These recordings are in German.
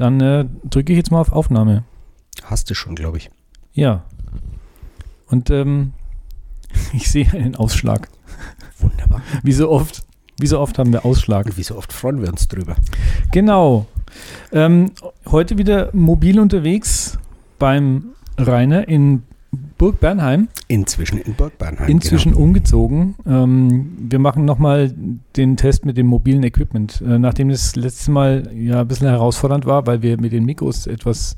Dann äh, drücke ich jetzt mal auf Aufnahme. Hast du schon, glaube ich. Ja. Und ähm, ich sehe einen Ausschlag. Wunderbar. Wie so oft. Wie so oft haben wir Ausschlag. Und wie so oft freuen wir uns drüber. Genau. Ähm, heute wieder mobil unterwegs beim Rainer in Burg Bernheim. Inzwischen in Burg Bernheim. Inzwischen umgezogen. Ähm, wir machen nochmal den Test mit dem mobilen Equipment. Äh, nachdem das letzte Mal ja ein bisschen herausfordernd war, weil wir mit den Mikros etwas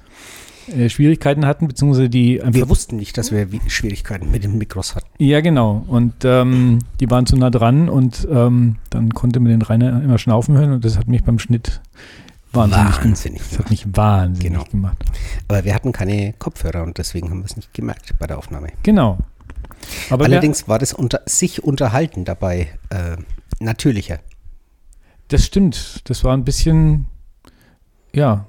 äh, Schwierigkeiten hatten, beziehungsweise die Genau. Wir wussten nicht, dass wir wie- Schwierigkeiten mit den Mikros hatten. Ja, genau. Und ähm, die waren zu nah dran und ähm, dann konnte man den Rainer immer schnaufen hören und das hat mich beim Schnitt wahnsinnig, Wahnsinnig Das hat mich wahnsinnig Genau. gemacht. Aber wir hatten keine Kopfhörer und deswegen haben wir es nicht gemerkt bei der Aufnahme. Genau. Aber Allerdings war das unter sich unterhalten dabei äh, natürlicher. das stimmt. Das war ein bisschen, ja,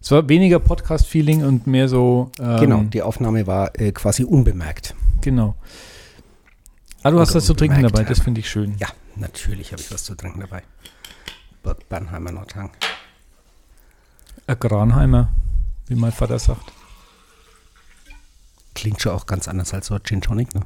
es war weniger Podcast-Feeling und mehr so. Ähm, genau, die Aufnahme war äh, quasi unbemerkt. Genau. Ah, du hast was zu trinken dabei, das finde ich schön. Ja, natürlich habe ich was zu trinken dabei. Burg Bernheimer Nordhang. Ein Granheimer, wie mein Vater sagt. Klingt schon auch ganz anders als so ein Gin Tonic, ne?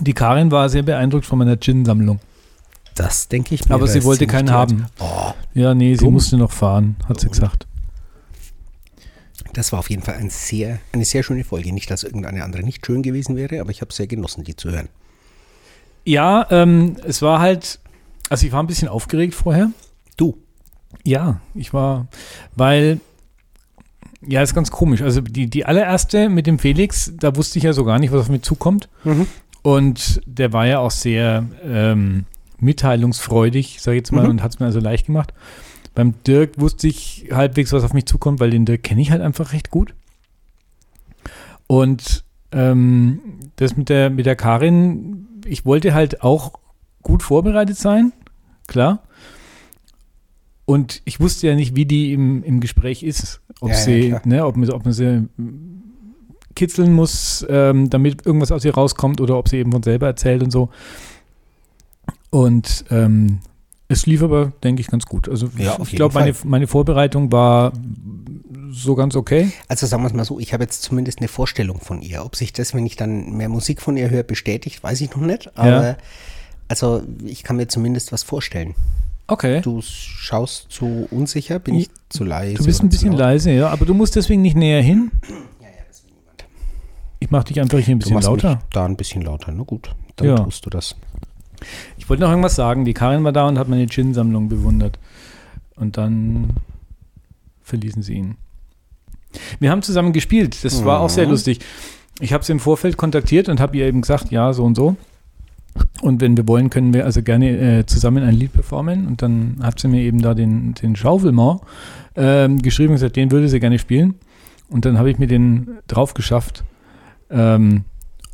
Die Karin war sehr beeindruckt von meiner Gin-Sammlung. Das denke ich mir. Aber sie wollte keinen haben. Oh, Ja, nee, sie Dumm. musste noch fahren, hat sie Dumm. gesagt. Das war auf jeden Fall ein sehr, eine sehr schöne Folge. Nicht, dass irgendeine andere nicht schön gewesen wäre, aber ich habe sehr genossen, die zu hören. Ja, ähm, es war halt, also ich war ein bisschen aufgeregt vorher. Du, Ja, ich war, weil, ja, ist ganz komisch. Also die, die allererste mit dem Felix, da wusste ich ja so gar nicht, was auf mich zukommt. Und der war ja auch sehr ähm, mitteilungsfreudig, sag ich jetzt mal, Mhm. und hat es mir also leicht gemacht. Beim Dirk wusste ich halbwegs, was auf mich zukommt, weil den Dirk kenne ich halt einfach recht gut. Und ähm, das mit der, mit der Karin, ich wollte halt auch gut vorbereitet sein, klar. Und ich wusste ja nicht, wie die im, im Gespräch ist. Ob Ja, ja, sie, klar. ne, ob man, ob man sie kitzeln muss, ähm, damit irgendwas aus ihr rauskommt oder ob sie eben von selber erzählt und so. Und ähm, es lief aber, denke ich, ganz gut. Also Ja, ich glaube, meine, meine Vorbereitung war so ganz okay. also sagen wir es mal so, ich habe jetzt zumindest eine Vorstellung von ihr. Ob sich das, wenn ich dann mehr Musik von ihr höre, bestätigt, weiß ich noch nicht. Aber also ich kann mir zumindest was vorstellen. Okay. Du schaust zu unsicher, bin ich zu leise? Du bist ein bisschen leise, ja, aber du musst deswegen nicht näher hin. Ich mache dich einfach hier ein bisschen lauter. Da ein bisschen lauter, na gut. Dann Ja. tust du das. Ich wollte noch irgendwas sagen. Die Karin war da und hat meine Gin-Sammlung bewundert. Und dann verließen sie ihn. Wir haben zusammen gespielt. Das war auch sehr Mhm. lustig. Ich habe sie im Vorfeld kontaktiert und habe ihr eben gesagt, ja, so und so. Und wenn wir wollen, können wir also gerne äh, zusammen ein Lied performen. Und dann hat sie mir eben da den, den Schaufelmann ähm, geschrieben und gesagt, den würde sie gerne spielen. Und dann habe ich mir den drauf geschafft. Ähm,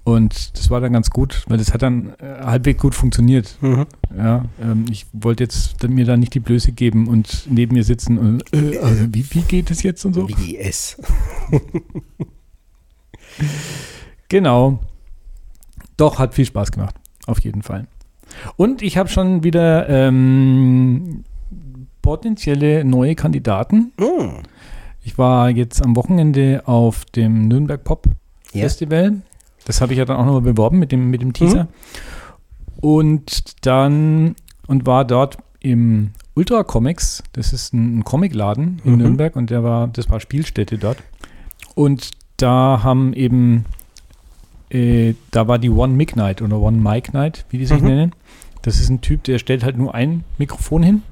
und das war dann ganz gut, weil das hat dann äh, halbwegs gut funktioniert. Ja, ähm, ich wollte jetzt mir da nicht die Blöße geben und neben mir sitzen und äh, also wie, wie geht es jetzt und so. Wie es. Genau. Doch, hat viel Spaß gemacht. Auf jeden Fall. Und ich habe schon wieder ähm, potenzielle neue Kandidaten. Mm. Ich war jetzt am Wochenende auf dem Nürnberg Pop Ja. Das habe ich ja dann auch nochmal beworben mit dem, mit dem Teaser. Und dann und war dort im Ultra Comics. Das ist ein, ein Comicladen in Mhm. Nürnberg und der war, das war Spielstätte dort. Und da haben eben, äh, da war die One Mic Night oder One Mic Night, wie die sich Mhm. nennen. Das ist ein Typ, der stellt halt nur ein Mikrofon hin.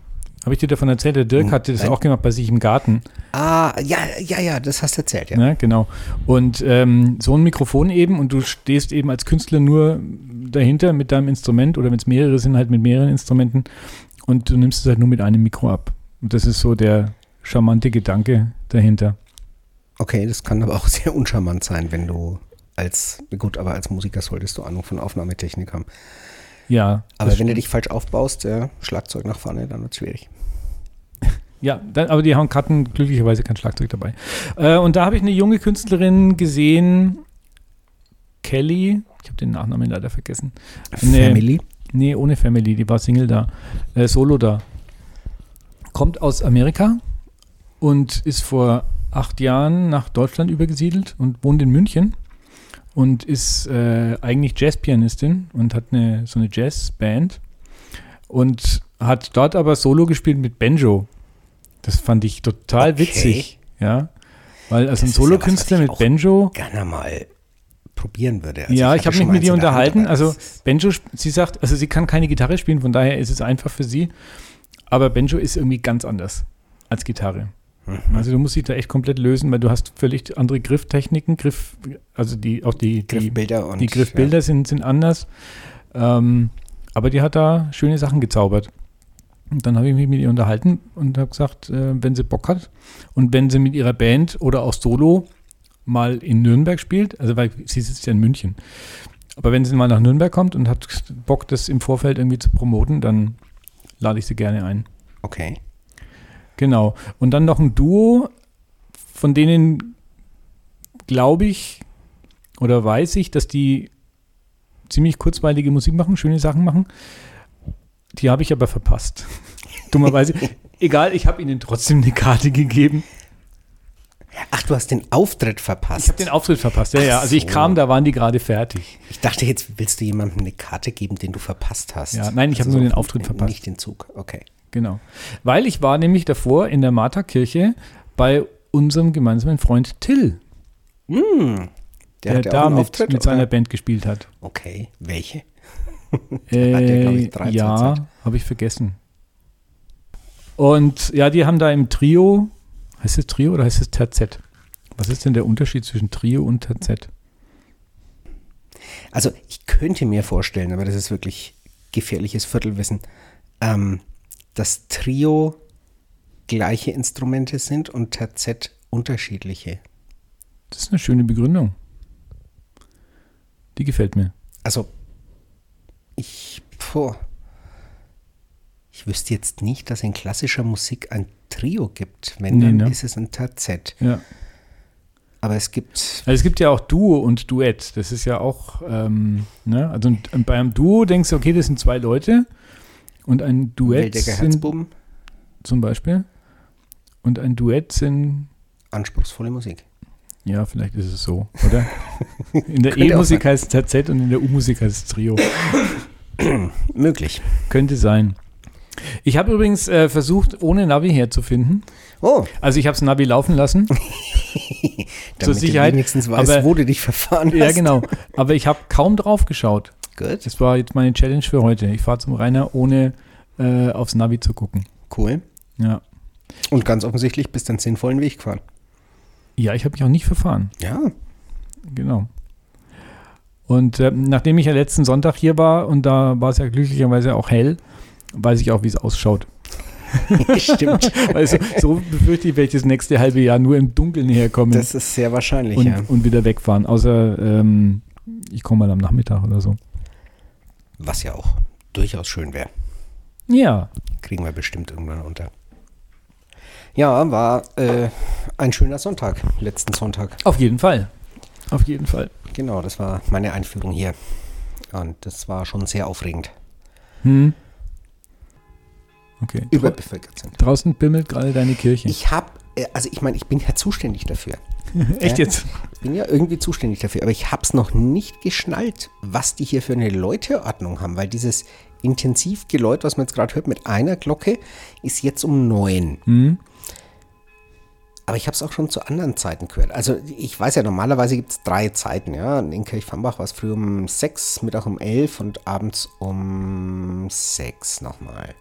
Habe ich dir davon erzählt? Der Dirk Hm, hatte das auch gemacht bei sich im Garten. Ah, ja, ja, ja, das hast du erzählt, ja. Ja, genau. Und ähm, so ein Mikrofon eben und du stehst eben als Künstler nur dahinter mit deinem Instrument oder wenn es mehrere sind, halt mit mehreren Instrumenten und du nimmst es halt nur mit einem Mikro ab. Und das ist so der charmante Gedanke dahinter. Okay, das kann aber auch sehr uncharmant sein, wenn du als, gut, aber als Musiker solltest du Ahnung von Aufnahmetechnik haben. Ja. Aber wenn du dich falsch aufbaust, ja, Schlagzeug nach vorne, dann wird es schwierig. Ja, dann, aber die haben hatten glücklicherweise kein Schlagzeug dabei. Äh, und da habe ich eine junge Künstlerin gesehen, Kelly, Ich habe den Nachnamen leider vergessen. Family? Nee, ohne Family, die war Single da. Äh, Solo da. Kommt aus Amerika und ist vor acht Jahren nach Deutschland übergesiedelt und wohnt in München und ist äh, eigentlich Jazzpianistin und hat eine so eine Jazzband und hat dort aber Solo gespielt mit Banjo. Das fand ich total Okay. witzig, ja. Weil also Das ein ist ja was, Solokünstler ich mit Banjo, Gerne mal probieren würde. Also ja, ich hatte habe mich mit ihr unterhalten. Hand, Also Benjo, sie sagt, also sie kann keine Gitarre spielen, von daher ist es einfach für sie. Aber Benjo ist irgendwie ganz anders als Gitarre. Mhm. Also du musst dich da echt komplett lösen, weil du hast völlig andere Grifftechniken, Griff, also die auch die, die, Griffbilder und die Griffbilder sind, sind anders. Ähm, aber die hat da schöne Sachen gezaubert. Und dann habe ich mich mit ihr unterhalten und habe gesagt, äh, wenn sie Bock hat und wenn sie mit ihrer Band oder auch Solo mal in Nürnberg spielt, also weil sie sitzt ja in München, aber wenn sie mal nach Nürnberg kommt und hat Bock, das im Vorfeld irgendwie zu promoten, dann lade ich sie gerne ein. Ja. Okay. Genau. Und dann noch ein Duo, von denen glaube ich oder weiß ich, dass die ziemlich kurzweilige Musik machen, schöne Sachen machen. Die habe ich aber verpasst. Dummerweise. Egal, ich habe ihnen trotzdem eine Karte gegeben. Ach, du hast den Auftritt verpasst. Ich habe den Auftritt verpasst. Ja, ja. Also ich so. kam, da waren die gerade fertig. Ich dachte, jetzt willst du jemandem eine Karte geben, den du verpasst hast. Also Ja, nein, ich habe nur den Auftritt verpasst. Nicht den Zug, okay. Genau. Weil ich war nämlich davor in der Martha-Kirche bei unserem gemeinsamen Freund Till, Hm, der, auch da mit, Auftritt, mit seiner? Band gespielt hat. Okay, welche? Äh, hat ja, glaub ich, 13 ja, habe ich vergessen. Und ja, die haben da im Trio, heißt es Trio oder heißt es Terzett? Was ist denn der Unterschied zwischen Trio und Terzett? Also ich könnte mir vorstellen, aber das ist wirklich gefährliches Viertelwissen, ähm, dass Trio gleiche Instrumente sind und Terzett unterschiedliche. Das ist eine schöne Begründung. Die gefällt mir. Also ich, puh, ich wüsste jetzt nicht, dass in klassischer Musik ein Trio gibt. Wenn, Nee, dann ne? ist es ein Terzett. Ja. Aber es gibt, Also es gibt ja auch Duo und Duett. Das ist ja auch, ähm, ne? Also und bei einem Duo denkst du, okay, das sind zwei Leute. Und ein Duett sind zum Beispiel. Und ein Duett sind anspruchsvolle Musik. Ja, vielleicht ist es so, oder? In der E-Musik heißt es TZ und in der U-Musik heißt es Trio. Möglich. Könnte sein. Ich habe übrigens äh, versucht, ohne Navi herzufinden. Oh, Also ich habe das Navi laufen lassen. damit Sicherheit, du wenigstens weißt, aber- wo du dich verfahren hast. ja, genau. Aber ich habe kaum drauf geschaut. Gut, Das war jetzt meine Challenge für heute. Ich fahre zum Rainer, ohne äh, aufs Navi zu gucken. cool. Ja, Und ganz offensichtlich bist du einen sinnvollen Weg gefahren. ja ich habe mich auch nicht verfahren. Ja, Genau. Und äh, nachdem ich ja letzten Sonntag hier war und da war es ja glücklicherweise auch hell, weiß ich auch, wie es ausschaut. stimmt. Weil so, so befürchte ich, werde ich das nächste halbe Jahr nur im Dunkeln herkommen Das ist sehr wahrscheinlich, und, ja. und wieder wegfahren. Außer ähm, ich komme mal am Nachmittag oder so. Was ja auch durchaus schön wäre. Ja, Kriegen wir bestimmt irgendwann unter. Ja, war äh, ein schöner Sonntag, letzten Sonntag. auf jeden Fall. Auf jeden Fall. Genau, das war meine Einführung hier. Und das war schon sehr aufregend. Hm. Okay. Überbevölkert sind. Draußen bimmelt gerade deine Kirche. Ich habe, also ich meine, ich bin ja zuständig dafür. Echt jetzt? Ich bin ja irgendwie zuständig dafür, aber ich habe es noch nicht geschnallt, was die hier für eine Läuteordnung haben, weil dieses Intensivgeläut, was man jetzt gerade hört, mit einer Glocke, ist jetzt um neun. Hm? Aber ich habe es auch schon zu anderen Zeiten gehört. Also ich weiß ja, normalerweise gibt es drei Zeiten. Ja? In Kirchfambach war es früh um sechs, Mittag um elf und abends um sechs nochmal.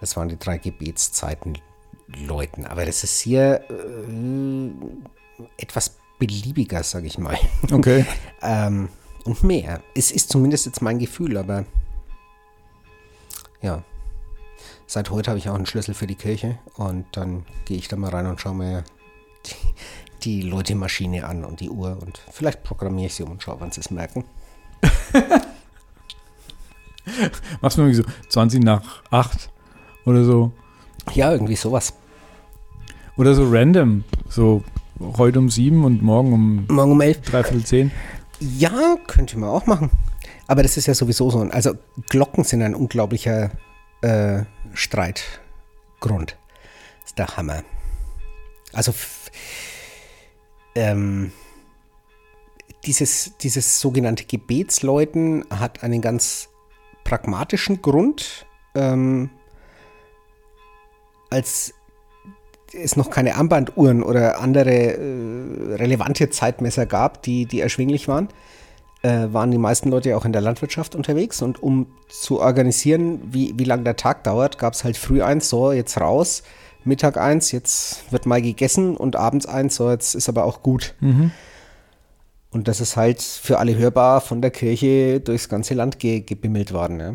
Das waren die drei Gebetszeiten läuten. Aber das ist hier äh, etwas beliebiger, sage ich mal. Okay. ähm, und mehr. Es ist zumindest jetzt mein Gefühl, aber ja. Seit heute habe ich auch einen Schlüssel für die Kirche und dann gehe ich da mal rein und schaue mir die, die Leute-Maschine an und die Uhr und vielleicht programmiere ich sie um und schaue, wann sie es merken. Machst du irgendwie so 20 nach 8 oder so. Ja, irgendwie sowas. Oder so random. So heute um 7 und morgen um Morgen um elf. dreiviertel 10. Ja, könnte man auch machen. Aber das ist ja sowieso so. Also Glocken sind ein unglaublicher äh, Streitgrund. Das ist der Hammer. Also ähm, dieses, dieses sogenannte Gebetsläuten hat einen ganz pragmatischen Grund. Ähm, als es noch keine Armbanduhren oder andere äh, relevante Zeitmesser gab, die, die erschwinglich waren, äh, waren die meisten Leute ja auch in der Landwirtschaft unterwegs. Und um zu organisieren, wie, wie lang der Tag dauert, gab es halt früh eins, so jetzt raus, Mittag eins, jetzt wird mal gegessen und abends eins, so jetzt ist aber auch gut. Und das ist halt für alle hörbar von der Kirche durchs ganze Land ge gebimmelt worden. Ja.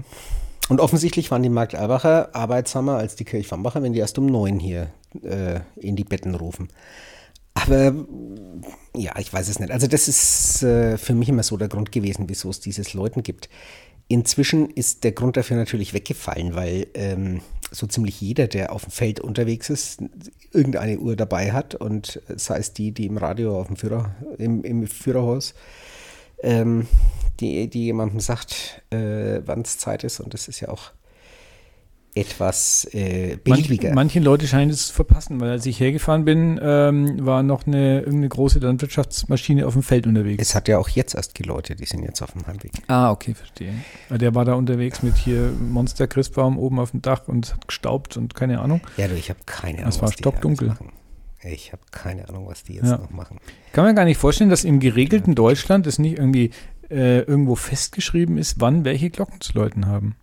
Und offensichtlich waren die Marktalbacher arbeitsamer als die Kirchwambacher, wenn die erst um neun hier äh, in die Betten rufen. Aber ja, ich weiß es nicht. Also das ist äh, für mich immer so der Grund gewesen, wieso es dieses Leuten gibt. Inzwischen ist der Grund dafür natürlich weggefallen, weil ähm, so ziemlich jeder, der auf dem Feld unterwegs ist, irgendeine Uhr dabei hat und sei es die, die im Radio auf dem Führer, im, im Führerhaus, ähm, die, die jemandem sagt, äh, wann es Zeit ist. Und das ist ja auch etwas äh, Manch, beliebiger. manche Leute scheinen es zu verpassen, weil als ich hergefahren bin, ähm, war noch eine irgendeine große Landwirtschaftsmaschine auf dem Feld unterwegs. es hat ja auch jetzt erst geläutet, die sind jetzt auf dem Heimweg. Ah, okay, verstehe. Der war da unterwegs mit hier Monster Christbaum oben auf dem Dach und hat gestaubt und keine Ahnung. Ja, du, ich habe keine Ahnung, Es war stockdunkel. Ich habe keine Ahnung, was die jetzt Ja. noch machen. Kann man gar nicht vorstellen, dass im geregelten Deutschland es nicht irgendwie äh, irgendwo festgeschrieben ist, wann welche Glocken zu läuten haben.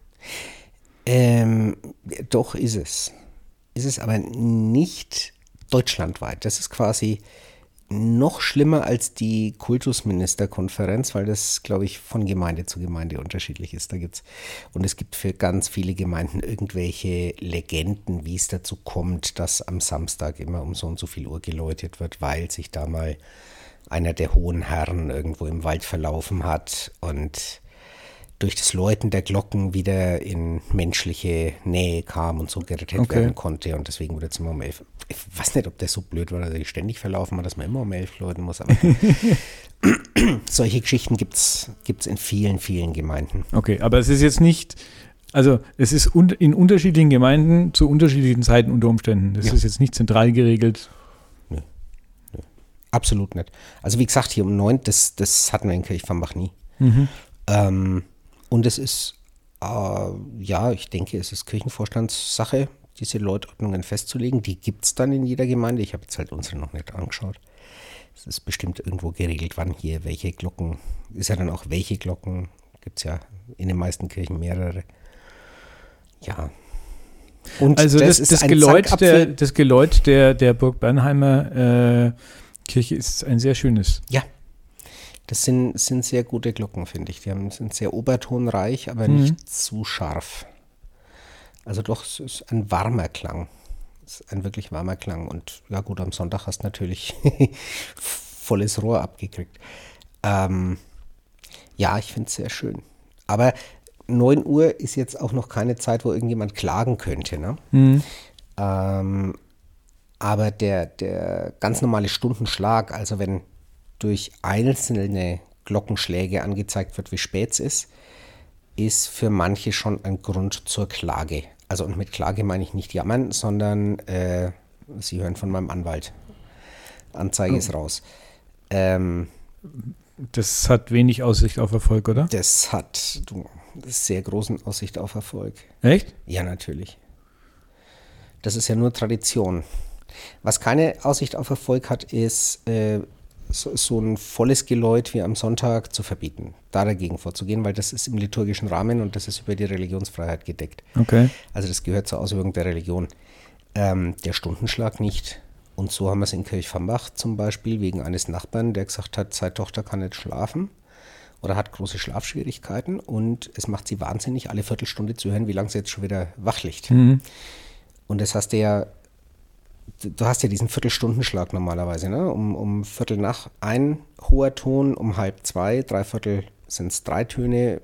Ähm, doch ist es. Ist es aber nicht deutschlandweit. Das ist quasi noch schlimmer als die Kultusministerkonferenz, weil das, glaube ich, von Gemeinde zu Gemeinde unterschiedlich ist. Da gibt's und es gibt für ganz viele Gemeinden irgendwelche Legenden, wie es dazu kommt, dass am Samstag immer um so und so viel Uhr geläutet wird, weil sich da mal einer der hohen Herren irgendwo im Wald verlaufen hat und durch das Läuten der Glocken wieder in menschliche Nähe kam und so gerettet Okay. werden konnte. Und deswegen wurde jetzt immer um elf. Ich weiß nicht, ob der so blöd war, dass er ständig verlaufen hat, dass man immer um elf läuten muss. Aber solche Geschichten gibt es in vielen, vielen Gemeinden. Okay, aber es ist jetzt nicht, also es ist un in unterschiedlichen Gemeinden zu unterschiedlichen Zeiten unter Umständen. Das Ja. ist jetzt nicht zentral geregelt. Absolut nicht. Also wie gesagt, hier um neun, das, das hatten wir in Kirchvambach nie. Ähm, und es ist, äh, ja, ich denke, es ist Kirchenvorstandssache, diese Läutordnungen festzulegen. Die gibt es dann in jeder Gemeinde. Ich habe jetzt halt unsere noch nicht angeschaut. Es ist bestimmt irgendwo geregelt, wann hier welche Glocken, ist ja dann auch welche Glocken, gibt es ja in den meisten Kirchen mehrere. Ja. Und Also das, das, ein Geläut, der, das Geläut der, der Burg Bernheimer äh, Kirche ist ein sehr schönes. Ja. Das sind, sind sehr gute Glocken, finde ich. Die haben, sind sehr obertonreich, aber Mhm. nicht zu scharf. Also doch, es ist ein warmer Klang. Es ist ein wirklich warmer Klang. Und ja gut, am Sonntag hast du natürlich volles Rohr abgekriegt. Ähm, ja, ich finde es sehr schön. Aber 9 Uhr ist jetzt auch noch keine Zeit, wo irgendjemand klagen könnte. Ne? Ähm, aber der, der ganz normale Stundenschlag, also wenn durch einzelne Glockenschläge angezeigt wird, wie spät es ist, ist für manche schon ein Grund zur Klage. Also und mit Klage meine ich nicht jammern, sondern äh, Sie hören von meinem Anwalt. Anzeige ist raus. Ähm, Das hat wenig Aussicht auf Erfolg, oder? das hat du, sehr großen Aussicht auf Erfolg. Echt? Ja, natürlich. Das ist ja nur Tradition. Was keine Aussicht auf Erfolg hat, ist äh, so, so ein volles Geläut wie am Sonntag zu verbieten. Da dagegen vorzugehen, weil das ist im liturgischen Rahmen und das ist über die Religionsfreiheit gedeckt. Okay. Also das gehört zur Ausübung der Religion. Ähm, der Stundenschlag nicht. Und so haben wir es in Kirchvambach zum Beispiel wegen eines Nachbarn, der gesagt hat, seine Tochter kann nicht schlafen oder hat große Schlafschwierigkeiten und es macht sie wahnsinnig, alle Viertelstunde zu hören, wie lange sie jetzt schon wieder wach liegt. Und das hast du ja, du du hast ja diesen Viertelstundenschlag normalerweise, ne? Um, um Viertel nach ein hoher Ton, um halb zwei, drei Viertel sind es drei Töne,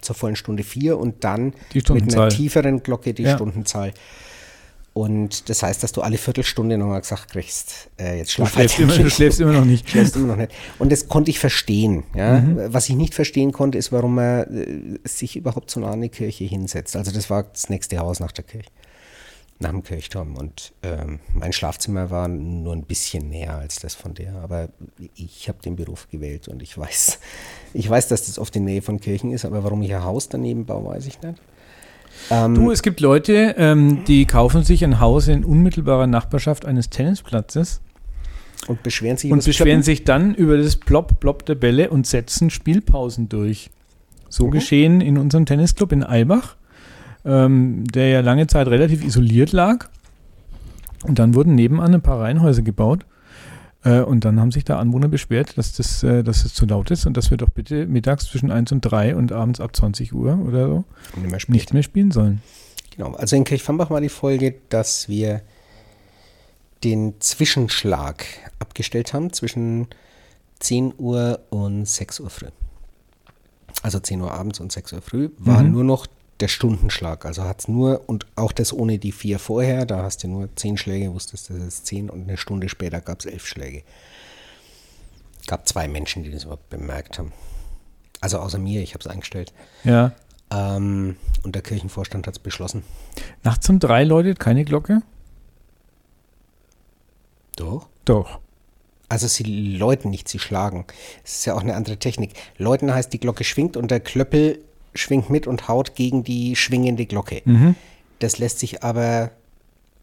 zur vollen Stunde vier und dann mit einer tieferen Glocke die Ja. Stundenzahl. Und das heißt, dass du alle Viertelstunde nochmal gesagt kriegst, äh, jetzt Du schlaf schläfst, halt immer, du schläfst immer noch nicht. schläfst immer noch nicht. Und das konnte ich verstehen. Ja? Was ich nicht verstehen konnte, ist, warum er äh, sich überhaupt so nah an die Kirche hinsetzt. Also das war das nächste Haus nach der Kirche, nach dem Kirchturm. Und ähm, mein Schlafzimmer war nur ein bisschen näher als das von der. Aber ich habe den Beruf gewählt und ich weiß, ich weiß, dass das oft in Nähe von Kirchen ist. Aber warum ich ein Haus daneben baue, weiß ich nicht. Ähm, Du, es gibt Leute, ähm, die kaufen sich ein Haus in unmittelbarer Nachbarschaft eines Tennisplatzes und beschweren sich und beschweren Kloppen? sich dann über das Plop, Plop der Bälle und setzen Spielpausen durch. So Mhm. geschehen in unserem Tennisclub in Eibach, ähm, der ja lange Zeit relativ isoliert lag. Und dann wurden nebenan ein paar Reihenhäuser gebaut. Äh, und dann haben sich da Anwohner beschwert, dass das, äh, dass es zu laut ist und dass wir doch bitte mittags zwischen 1 und 3 und abends ab 20 Uhr oder so Nicht mehr nicht mehr spielen sollen. Genau, also in Kirchfambach war die Folge, dass wir den Zwischenschlag abgestellt haben zwischen 10 Uhr und 6 Uhr früh. Also 10 Uhr abends und 6 Uhr früh war Mhm. nur noch der Stundenschlag. Also hat es nur, und auch das ohne die vier vorher, da hast du nur 10 Schläge, wusstest, das ist 10 und eine Stunde später gab es 11 Schläge. Gab zwei Menschen, die das überhaupt bemerkt haben. Also außer mir, ich habe es eingestellt. Ja. Ähm, und der Kirchenvorstand hat es beschlossen. Nachts um drei läutet keine Glocke? Doch. Doch. Also sie läuten nicht, sie schlagen. Es ist ja auch eine andere Technik. Läuten heißt, die Glocke schwingt und der Klöppel schwingt mit und haut gegen die schwingende Glocke. Mhm. Das lässt sich aber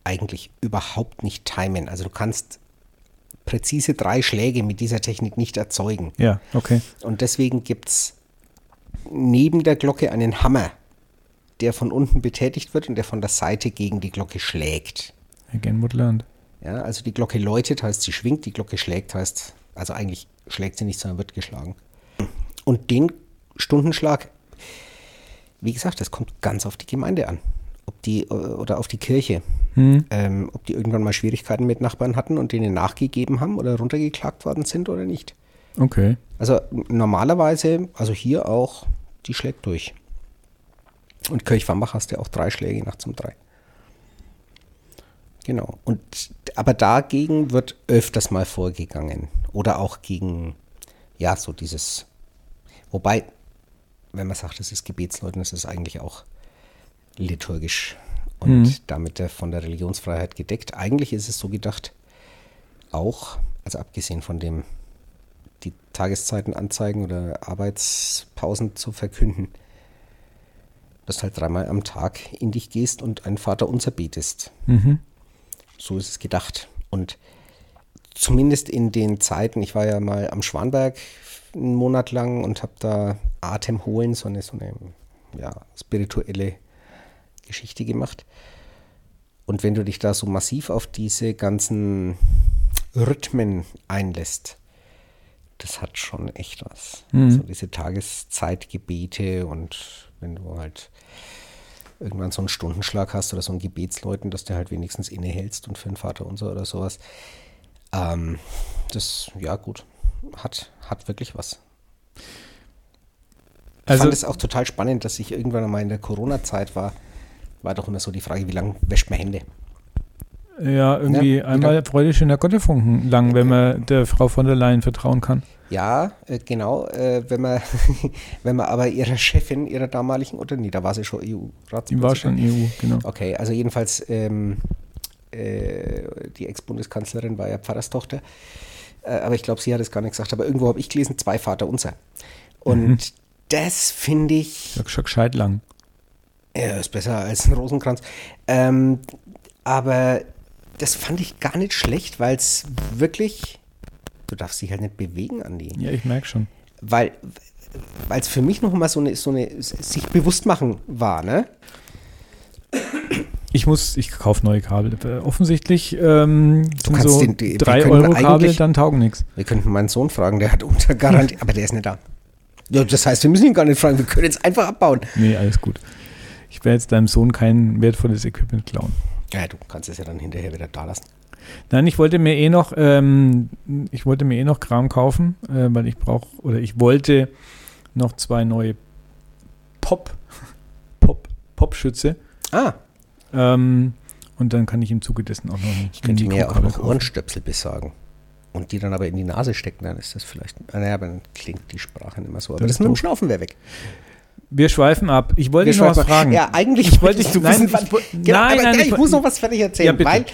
eigentlich überhaupt nicht timen. Also du kannst präzise drei Schläge mit dieser Technik nicht erzeugen. Ja, okay. Und deswegen gibt es neben der Glocke einen Hammer, der von unten betätigt wird und der von der Seite gegen die Glocke schlägt. Again what learned. Ja, also die Glocke läutet, heißt sie schwingt, die Glocke schlägt, heißt, also eigentlich schlägt sie nicht, sondern wird geschlagen. Und den Stundenschlag, wie gesagt, das kommt ganz auf die Gemeinde an. Ob die, äh, oder auf die Kirche. Hm. Ähm, ob die irgendwann mal Schwierigkeiten mit Nachbarn hatten und denen nachgegeben haben oder runtergeklagt worden sind oder nicht. Okay. Also normalerweise, also hier auch, die schlägt durch. Und Kirchwambach hast du ja auch drei Schläge nachts um drei. Genau. Und aber dagegen wird öfters mal vorgegangen. Oder auch gegen, ja, so dieses. Wobei, wenn man sagt, es ist Gebetsleuten, ist es eigentlich auch liturgisch und Mhm. damit der, von der Religionsfreiheit gedeckt. Eigentlich ist es so gedacht, auch, also abgesehen von dem die Tageszeiten anzeigen oder Arbeitspausen zu verkünden, dass du halt dreimal am Tag in dich gehst und ein Vater unser betest. Mhm. So ist es gedacht. Und zumindest in den Zeiten, ich war ja mal am Schwanberg einen Monat lang und habe da Atem holen, so eine, so eine ja, spirituelle Geschichte gemacht. Und wenn du dich da so massiv auf diese ganzen Rhythmen einlässt, das hat schon echt was. Mhm. So diese Tageszeitgebete und wenn du halt irgendwann so einen Stundenschlag hast oder so ein Gebetsleuten, dass du halt wenigstens innehältst und für den Vater unser oder sowas. Ähm, das, ja gut, hat, hat wirklich was. Ich Also, fand es auch total spannend, dass ich irgendwann einmal in der Corona-Zeit war, war doch immer so die Frage, wie lange wäscht man Hände? ja, irgendwie Ja, einmal Freude schöner Gottefunken lang, wenn man der Frau von der Leyen vertrauen kann. Ja, äh, genau, äh, wenn man, wenn man aber ihrer Chefin, ihrer damaligen, oder nee, da war sie schon EU-Ratspräsidentin. Die war schon EU, genau. Okay, also jedenfalls ähm, äh, die Ex-Bundeskanzlerin war ja Pfarrerstochter, äh, aber ich glaube, sie hat es gar nicht gesagt, aber irgendwo habe ich gelesen, zwei Vater unser. Und Mhm. das finde ich, Ja, schon gescheit lang. ja, ist besser als ein Rosenkranz. Ähm, aber das fand ich gar nicht schlecht, weil es wirklich, du darfst dich halt nicht bewegen, Andi. Ja, ich merke schon. Weil es für mich noch mal so eine, so eine sich bewusst machen war, ne? Ich muss, ich kaufe neue Kabel. Äh, Offensichtlich ähm, sind kannst so den- die- wir 3 können Euro Kabel, dann taugen nichts. Wir könnten meinen Sohn fragen, der hat unter Garantie, aber der ist nicht da. Ja, das heißt, wir müssen ihn gar nicht fragen, wir können jetzt einfach abbauen. Nee, alles gut. Ich werde jetzt deinem Sohn kein wertvolles Equipment klauen. Ja, du kannst es ja dann hinterher wieder da lassen. Nein, ich wollte mir eh noch, ähm, ich wollte mir eh noch Kram kaufen, äh, weil ich brauche, oder ich wollte noch zwei neue Pop, Pop, Popschütze. Ah, Ähm, Und dann kann ich im Zuge dessen auch noch ein Ich könnte mir auch noch. Ohrenstöpsel besorgen. Und die dann aber in die Nase stecken, dann ist das vielleicht. Naja, aber dann klingt die Sprache nicht mehr so. Aber Das das, mit dem. Schnaufen wäre weg. Wir schweifen ab. Ich wollte dich noch was fragen. Ja, eigentlich Ich wollte dich- du nein, wissen, ich wann- woll- genau, nein, aber nein, ich ich muss noch was fertig Ja, erzählen, bitte. weil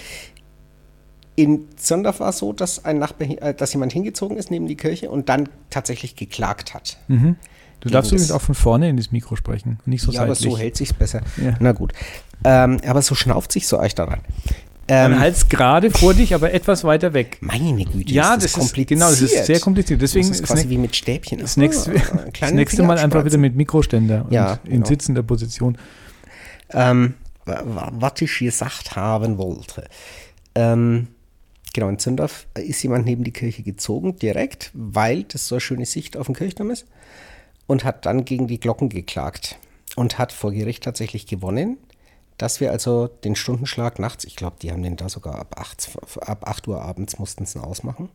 in Zondorf war es so, dass ein Nachbar, äh, dass jemand hingezogen ist neben die Kirche und dann tatsächlich geklagt hat. Mhm. Du darfst übrigens auch von vorne in das Mikro sprechen, nicht so ja, aber seitlich. so hält sich's besser. Ja. Na gut. Ähm, aber so schnauft sich so euch daran. Ähm, halt's gerade vor dich, aber etwas weiter weg. meine Güte, Ja, ist das das, ist kompliziert. genau, das ist sehr kompliziert. Deswegen das ist ist quasi ne- wie mit Stäbchen. Das nächste, Ah, das nächste Mal einfach wieder mit Mikroständer und Ja, in genau. sitzender Position. Ähm, wa- wa- was ich gesagt haben wollte. Ähm, genau, in Zündorf ist jemand neben die Kirche gezogen, direkt, weil das so eine schöne Sicht auf den Kirchturm ist und hat dann gegen die Glocken geklagt und hat vor Gericht tatsächlich gewonnen, dass wir also den Stundenschlag nachts, ich glaube, die haben den da sogar ab 8, ab 8 Uhr abends mussten sie ausmachen.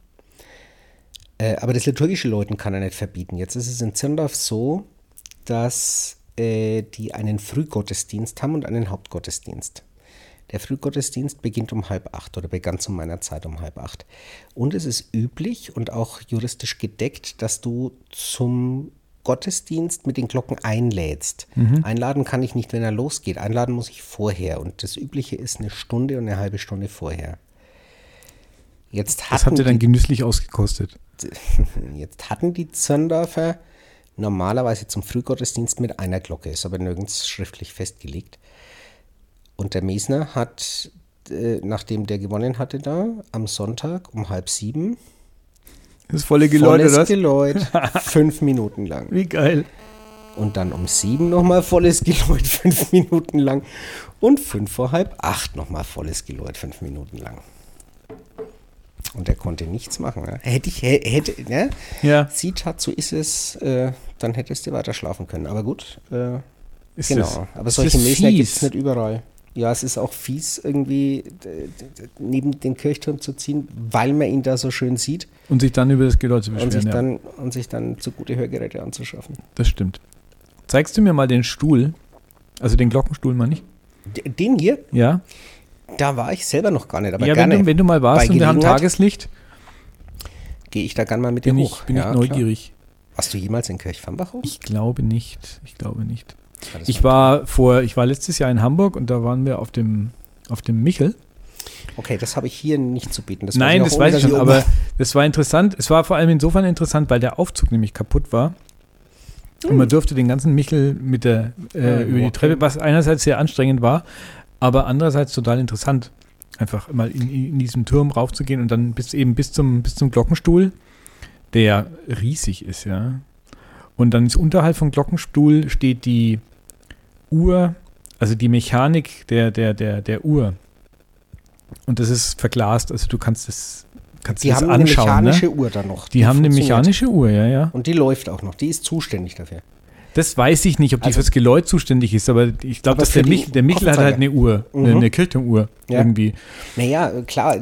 Äh, aber das liturgische Läuten kann er nicht verbieten. Jetzt ist es in Zirndorf so, dass äh, die einen Frühgottesdienst haben und einen Hauptgottesdienst. Der Frühgottesdienst beginnt um halb acht oder begann zu meiner Zeit um halb acht. Und es ist üblich und auch juristisch gedeckt, dass du zum Gottesdienst mit den Glocken einlädst. Einladen kann ich nicht, wenn er losgeht. Einladen muss ich vorher. Und das Übliche ist eine Stunde und eine halbe Stunde vorher. Jetzt Das habt ihr dann die genüsslich ausgekostet. Jetzt hatten die Zöndorfer normalerweise zum Frühgottesdienst mit einer Glocke, ist aber nirgends schriftlich festgelegt. Und der Mesner hat, äh, nachdem der gewonnen hatte da, am Sonntag um halb sieben, Das volle Geläute, volles das? Geläut, fünf Minuten lang. Wie geil. Und dann um sieben nochmal volles Geläut, fünf Minuten lang. Und fünf vor halb acht nochmal volles Geläut, fünf Minuten lang. Und er konnte nichts machen. Ne? Hätte ich, hä- hätte, ne? Ja. Sieht hat, so ist es, äh, dann hättest du weiter schlafen können. Aber gut, äh, Ist genau. das- Aber solche Mesner gibt es nicht überall. Ja, es ist auch fies, irgendwie neben den Kirchturm zu ziehen, weil man ihn da so schön sieht Und sich dann über das Geläut zu und sich, beschweren. Ja. dann, und sich dann zu gute Hörgeräte anzuschaffen. Das stimmt. Zeigst du mir mal den Stuhl? Also den Glockenstuhl, meine ich? Den hier, Ja. da war ich selber noch gar nicht, aber ja, wenn gerne du, wenn du mal warst und wir haben Tageslicht, gehe ich da gerne mal mit dir bin hoch. ich, bin Ja, ich neugierig. Klar. Warst du jemals in Kirchfambach hoch? Ich glaube nicht. Ich glaube nicht. Ich war vor, ich war letztes Jahr in Hamburg und da waren wir auf dem, auf dem Michel. Okay, das habe ich hier nicht zu bieten. Das Nein, das weiß ich schon, aber das war interessant. Es war vor allem insofern interessant, weil der Aufzug nämlich kaputt war. Und man durfte den ganzen Michel mit der, äh, über die. Treppe, was einerseits sehr anstrengend war, aber andererseits total interessant. Einfach mal in, in diesem Turm raufzugehen und dann bis eben bis zum, bis zum Glockenstuhl, der riesig ist, ja. Und dann ist unterhalb vom Glockenstuhl steht die Uhr, also die Mechanik der, der, der, der Uhr. Und das ist verglast, also du kannst das, kannst Die das haben anschauen. eine mechanische ne? Uhr da noch. Die, haben eine mechanische Uhr, ja, ja. Und die läuft auch noch. Die ist zuständig dafür. Das weiß ich nicht, ob die Also- fürs Geläut zuständig ist, aber ich glaube, dass der, die Mich, der Michel hat halt eine Uhr, Mhm. eine, Kirchturmuhr Ja. irgendwie. Naja, klar,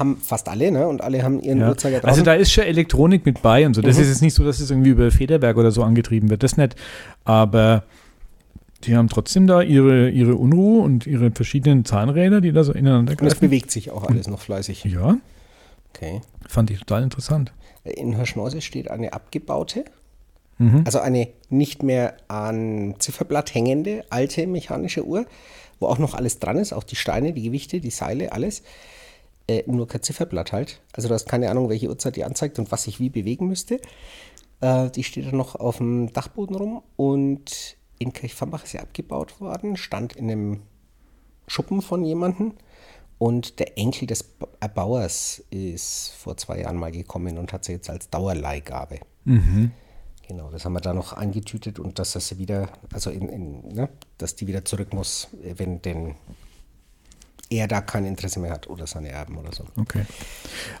haben fast alle, ne? Und alle haben ihren Ja. Uhrzeiger drauf. Also da ist schon Elektronik mit bei und so. Das Mhm. ist jetzt nicht so, dass es irgendwie über Federberg oder so angetrieben wird. Das nicht. Aber die haben trotzdem da ihre, ihre Unruhe und ihre verschiedenen Zahnräder, die da so ineinander Und es greifen. bewegt sich auch alles noch fleißig. Ja, Okay. fand ich total interessant. In Hirschneuse steht eine abgebaute, Mhm. also eine nicht mehr an Zifferblatt hängende alte mechanische Uhr, wo auch noch alles dran ist, auch die Steine, die Gewichte, die Seile, alles. Äh, nur kein Zifferblatt halt. Also du hast keine Ahnung, welche Uhrzeit die anzeigt und was sich wie bewegen müsste. Äh, die steht dann noch auf dem Dachboden rum und in Kirchfambach ist sie abgebaut worden, stand in einem Schuppen von jemandem und der Enkel des Ba- Erbauers ist vor zwei Jahren mal gekommen und hat sie jetzt als Dauerleihgabe. Mhm. Genau, das haben wir da noch eingetütet und dass das wieder, also in, in, ne, dass die wieder zurück muss, äh, wenn denn er da kein Interesse mehr hat oder seine Erben oder so. Okay.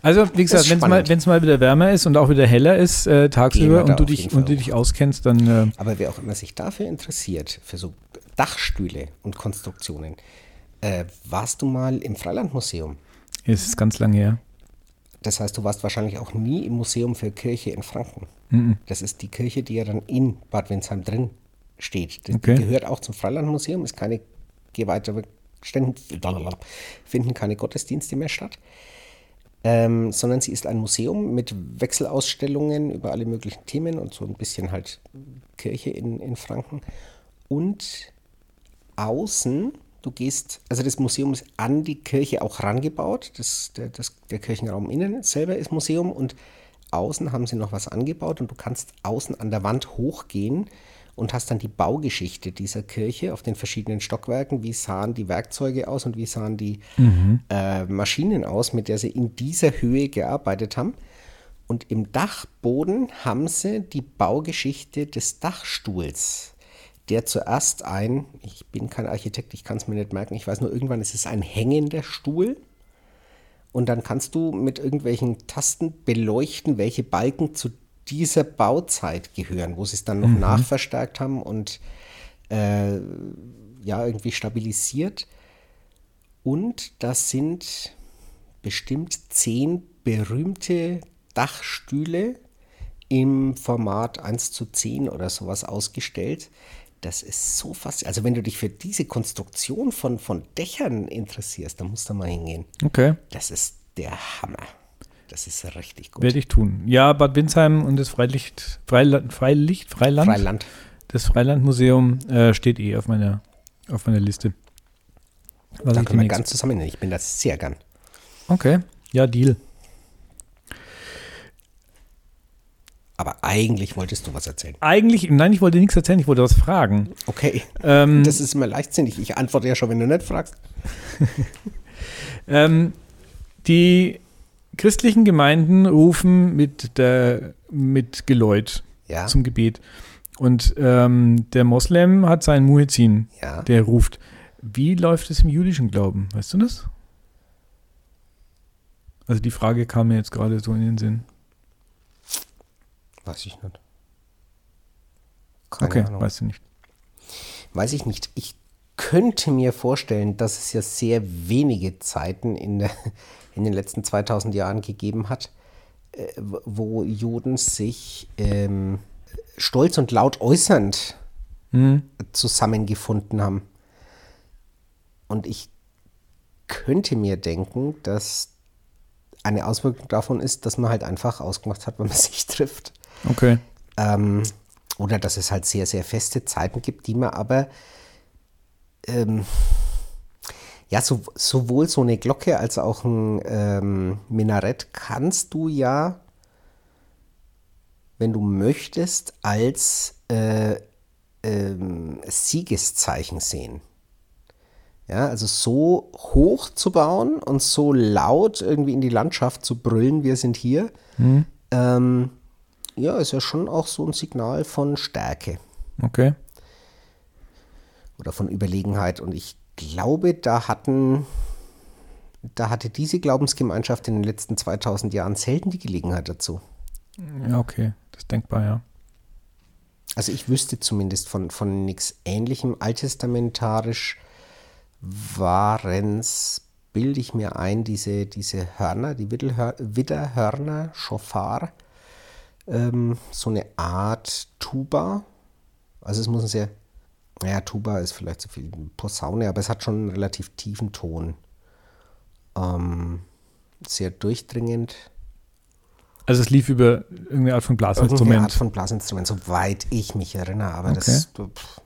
Also, wie gesagt, ist wenn es mal, wenn's mal wieder wärmer ist und auch wieder heller ist äh, tagsüber und du, dich, und du dich auskennst, dann äh, Aber wer auch immer sich dafür interessiert, für so Dachstühle und Konstruktionen, äh, warst du mal im Freilandmuseum? ist es ganz lange her. Das heißt, du warst wahrscheinlich auch nie im Museum für Kirche in Franken. Mhm. Das ist die Kirche, die ja dann in Bad Windsheim drin steht. Das Okay. gehört auch zum Freilandmuseum, ist keine geweihte finden keine Gottesdienste mehr statt. Ähm, sondern sie ist ein Museum mit Wechselausstellungen über alle möglichen Themen und so ein bisschen halt Kirche in, in Franken. Und außen, du gehst, also das Museum ist an die Kirche auch rangebaut. Das, der, das, der Kirchenraum innen selber ist Museum und außen haben sie noch was angebaut und du kannst außen an der Wand hochgehen und hast dann die Baugeschichte dieser Kirche auf den verschiedenen Stockwerken. Wie sahen die Werkzeuge aus und wie sahen die mhm. äh, Maschinen aus, mit der sie in dieser Höhe gearbeitet haben. Und im Dachboden haben sie die Baugeschichte des Dachstuhls, der zuerst ein, ich bin kein Architekt, ich kann es mir nicht merken, ich weiß nur, irgendwann ist es ein hängender Stuhl. Und dann kannst du mit irgendwelchen Tasten beleuchten, welche Balken zu dieser Bauzeit gehören, wo sie es dann noch mhm. nachverstärkt haben und äh, ja, irgendwie stabilisiert. Und das sind bestimmt zehn berühmte Dachstühle im Format 1 zu 10 oder sowas ausgestellt. Das ist so fast. Also, wenn du dich für diese Konstruktion von, von Dächern interessierst, dann musst du mal hingehen. Okay. Das ist der Hammer. Das ist richtig gut. Werde ich tun. Ja, Bad Windsheim und das Freilicht, Freiland, Freilicht, Freiland, Freiland. Das Freilandmuseum äh, steht eh auf meiner, auf meiner Liste. Was da können wir ganz zusammen. Ich bin das sehr gern. Okay, ja, Deal. Aber eigentlich wolltest du was erzählen. Eigentlich, nein, ich wollte nichts erzählen, ich wollte was fragen. Okay. Ähm, das ist immer leichtsinnig. Ich antworte ja schon, wenn du nicht fragst. ähm, die christlichen Gemeinden rufen mit, der, mit Geläut ja. zum Gebet. Und ähm, der Moslem hat seinen Muezzin, ja. der ruft. Wie läuft es im jüdischen Glauben? Weißt du das? Also die Frage kam mir jetzt gerade so in den Sinn. Weiß ich nicht. Keine okay, Ahnung. weißt du nicht. Weiß ich nicht. Ich könnte mir vorstellen, dass es ja sehr wenige Zeiten in der, in den letzten 2000 Jahren gegeben hat, äh, wo Juden sich ähm, stolz und laut äußernd mhm. zusammengefunden haben. Und ich könnte mir denken, dass eine Auswirkung davon ist, dass man halt einfach ausgemacht hat, wenn man sich trifft. Okay. Ähm, oder dass es halt sehr, sehr feste Zeiten gibt, die man aber ähm, ja, so, sowohl so eine Glocke als auch ein ähm, Minarett kannst du ja, wenn du möchtest, als äh, ähm, Siegeszeichen sehen. Ja, also so hoch zu bauen und so laut irgendwie in die Landschaft zu brüllen, wir sind hier, mhm. ähm, ja, ist ja schon auch so ein Signal von Stärke. Okay. Oder von Überlegenheit. Und ich glaube, da hatten, da hatte diese Glaubensgemeinschaft in den letzten 2000 Jahren selten die Gelegenheit dazu. Ja, okay, das ist denkbar, ja. Also ich wüsste zumindest von, von nichts Ähnlichem. Alttestamentarisch waren es, bilde ich mir ein, diese, diese Hörner, die Widderhörner, Schofar, ähm, so eine Art Tuba. Also es muss ein sehr naja, Tuba ist vielleicht zu viel Posaune, aber es hat schon einen relativ tiefen Ton. Ähm, sehr durchdringend. Also es lief über irgendeine Art von Blasinstrument? Irgendeine Art von Blasinstrument, soweit ich mich erinnere. Aber okay. das pff,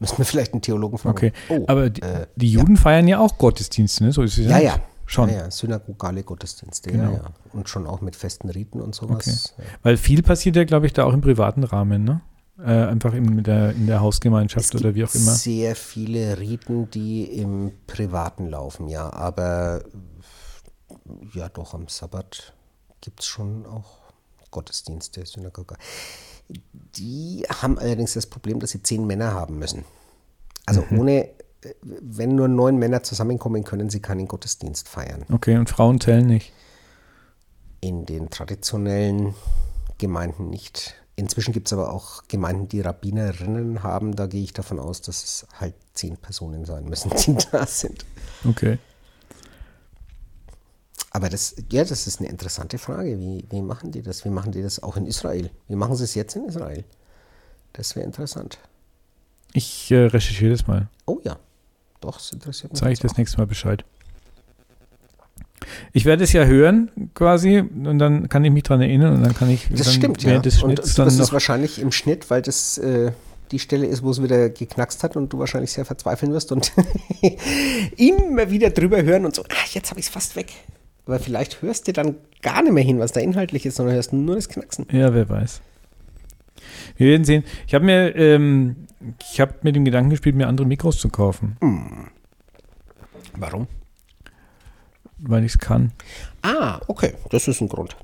müssen wir vielleicht einen Theologen fragen. Okay, oh, aber die, äh, die Juden ja. feiern ja auch Gottesdienste, ne? So ist es ja, ja. Schon. Ja, ja, synagogale Gottesdienste, genau. ja, ja. Und schon auch mit festen Riten und sowas. Okay. Weil viel passiert ja, glaube ich, da auch im privaten Rahmen, ne? Äh, einfach in der, in der Hausgemeinschaft oder wie auch immer. Es gibt sehr viele Riten, die im Privaten laufen, ja. Aber ja, doch am Sabbat gibt es schon auch Gottesdienste, Synagoge. Die haben allerdings das Problem, dass sie zehn Männer haben müssen. Also mhm. ohne, wenn nur neun Männer zusammenkommen, können sie keinen Gottesdienst feiern. Okay, und Frauen zählen nicht? In den traditionellen Gemeinden nicht. Inzwischen gibt es aber auch Gemeinden, die Rabbinerinnen haben. Da gehe ich davon aus, dass es halt zehn Personen sein müssen, die da sind. Okay. Aber das, ja, das ist eine interessante Frage. Wie, wie machen die das? Wie machen die das auch in Israel? Wie machen sie es jetzt in Israel? Das wäre interessant. Ich äh, recherchiere das mal. Oh ja. Doch, es interessiert mich. Sage ich das nächste Mal Bescheid. Ich werde es ja hören, quasi, und dann kann ich mich dran erinnern und dann kann ich Das stimmt, ja. des Und es noch. wahrscheinlich im Schnitt, weil das äh, die Stelle ist, wo es wieder geknackst hat und du wahrscheinlich sehr verzweifeln wirst und immer wieder drüber hören und so, ah, jetzt habe ich es fast weg. Aber vielleicht hörst du dann gar nicht mehr hin, was da inhaltlich ist, sondern hörst nur das Knacksen. Ja, wer weiß. Wir werden sehen. Ich habe mir, ähm, ich habe mit dem Gedanken gespielt, mir andere Mikros zu kaufen, Warum? Weil ich es kann. Ah, okay, das ist ein Grund.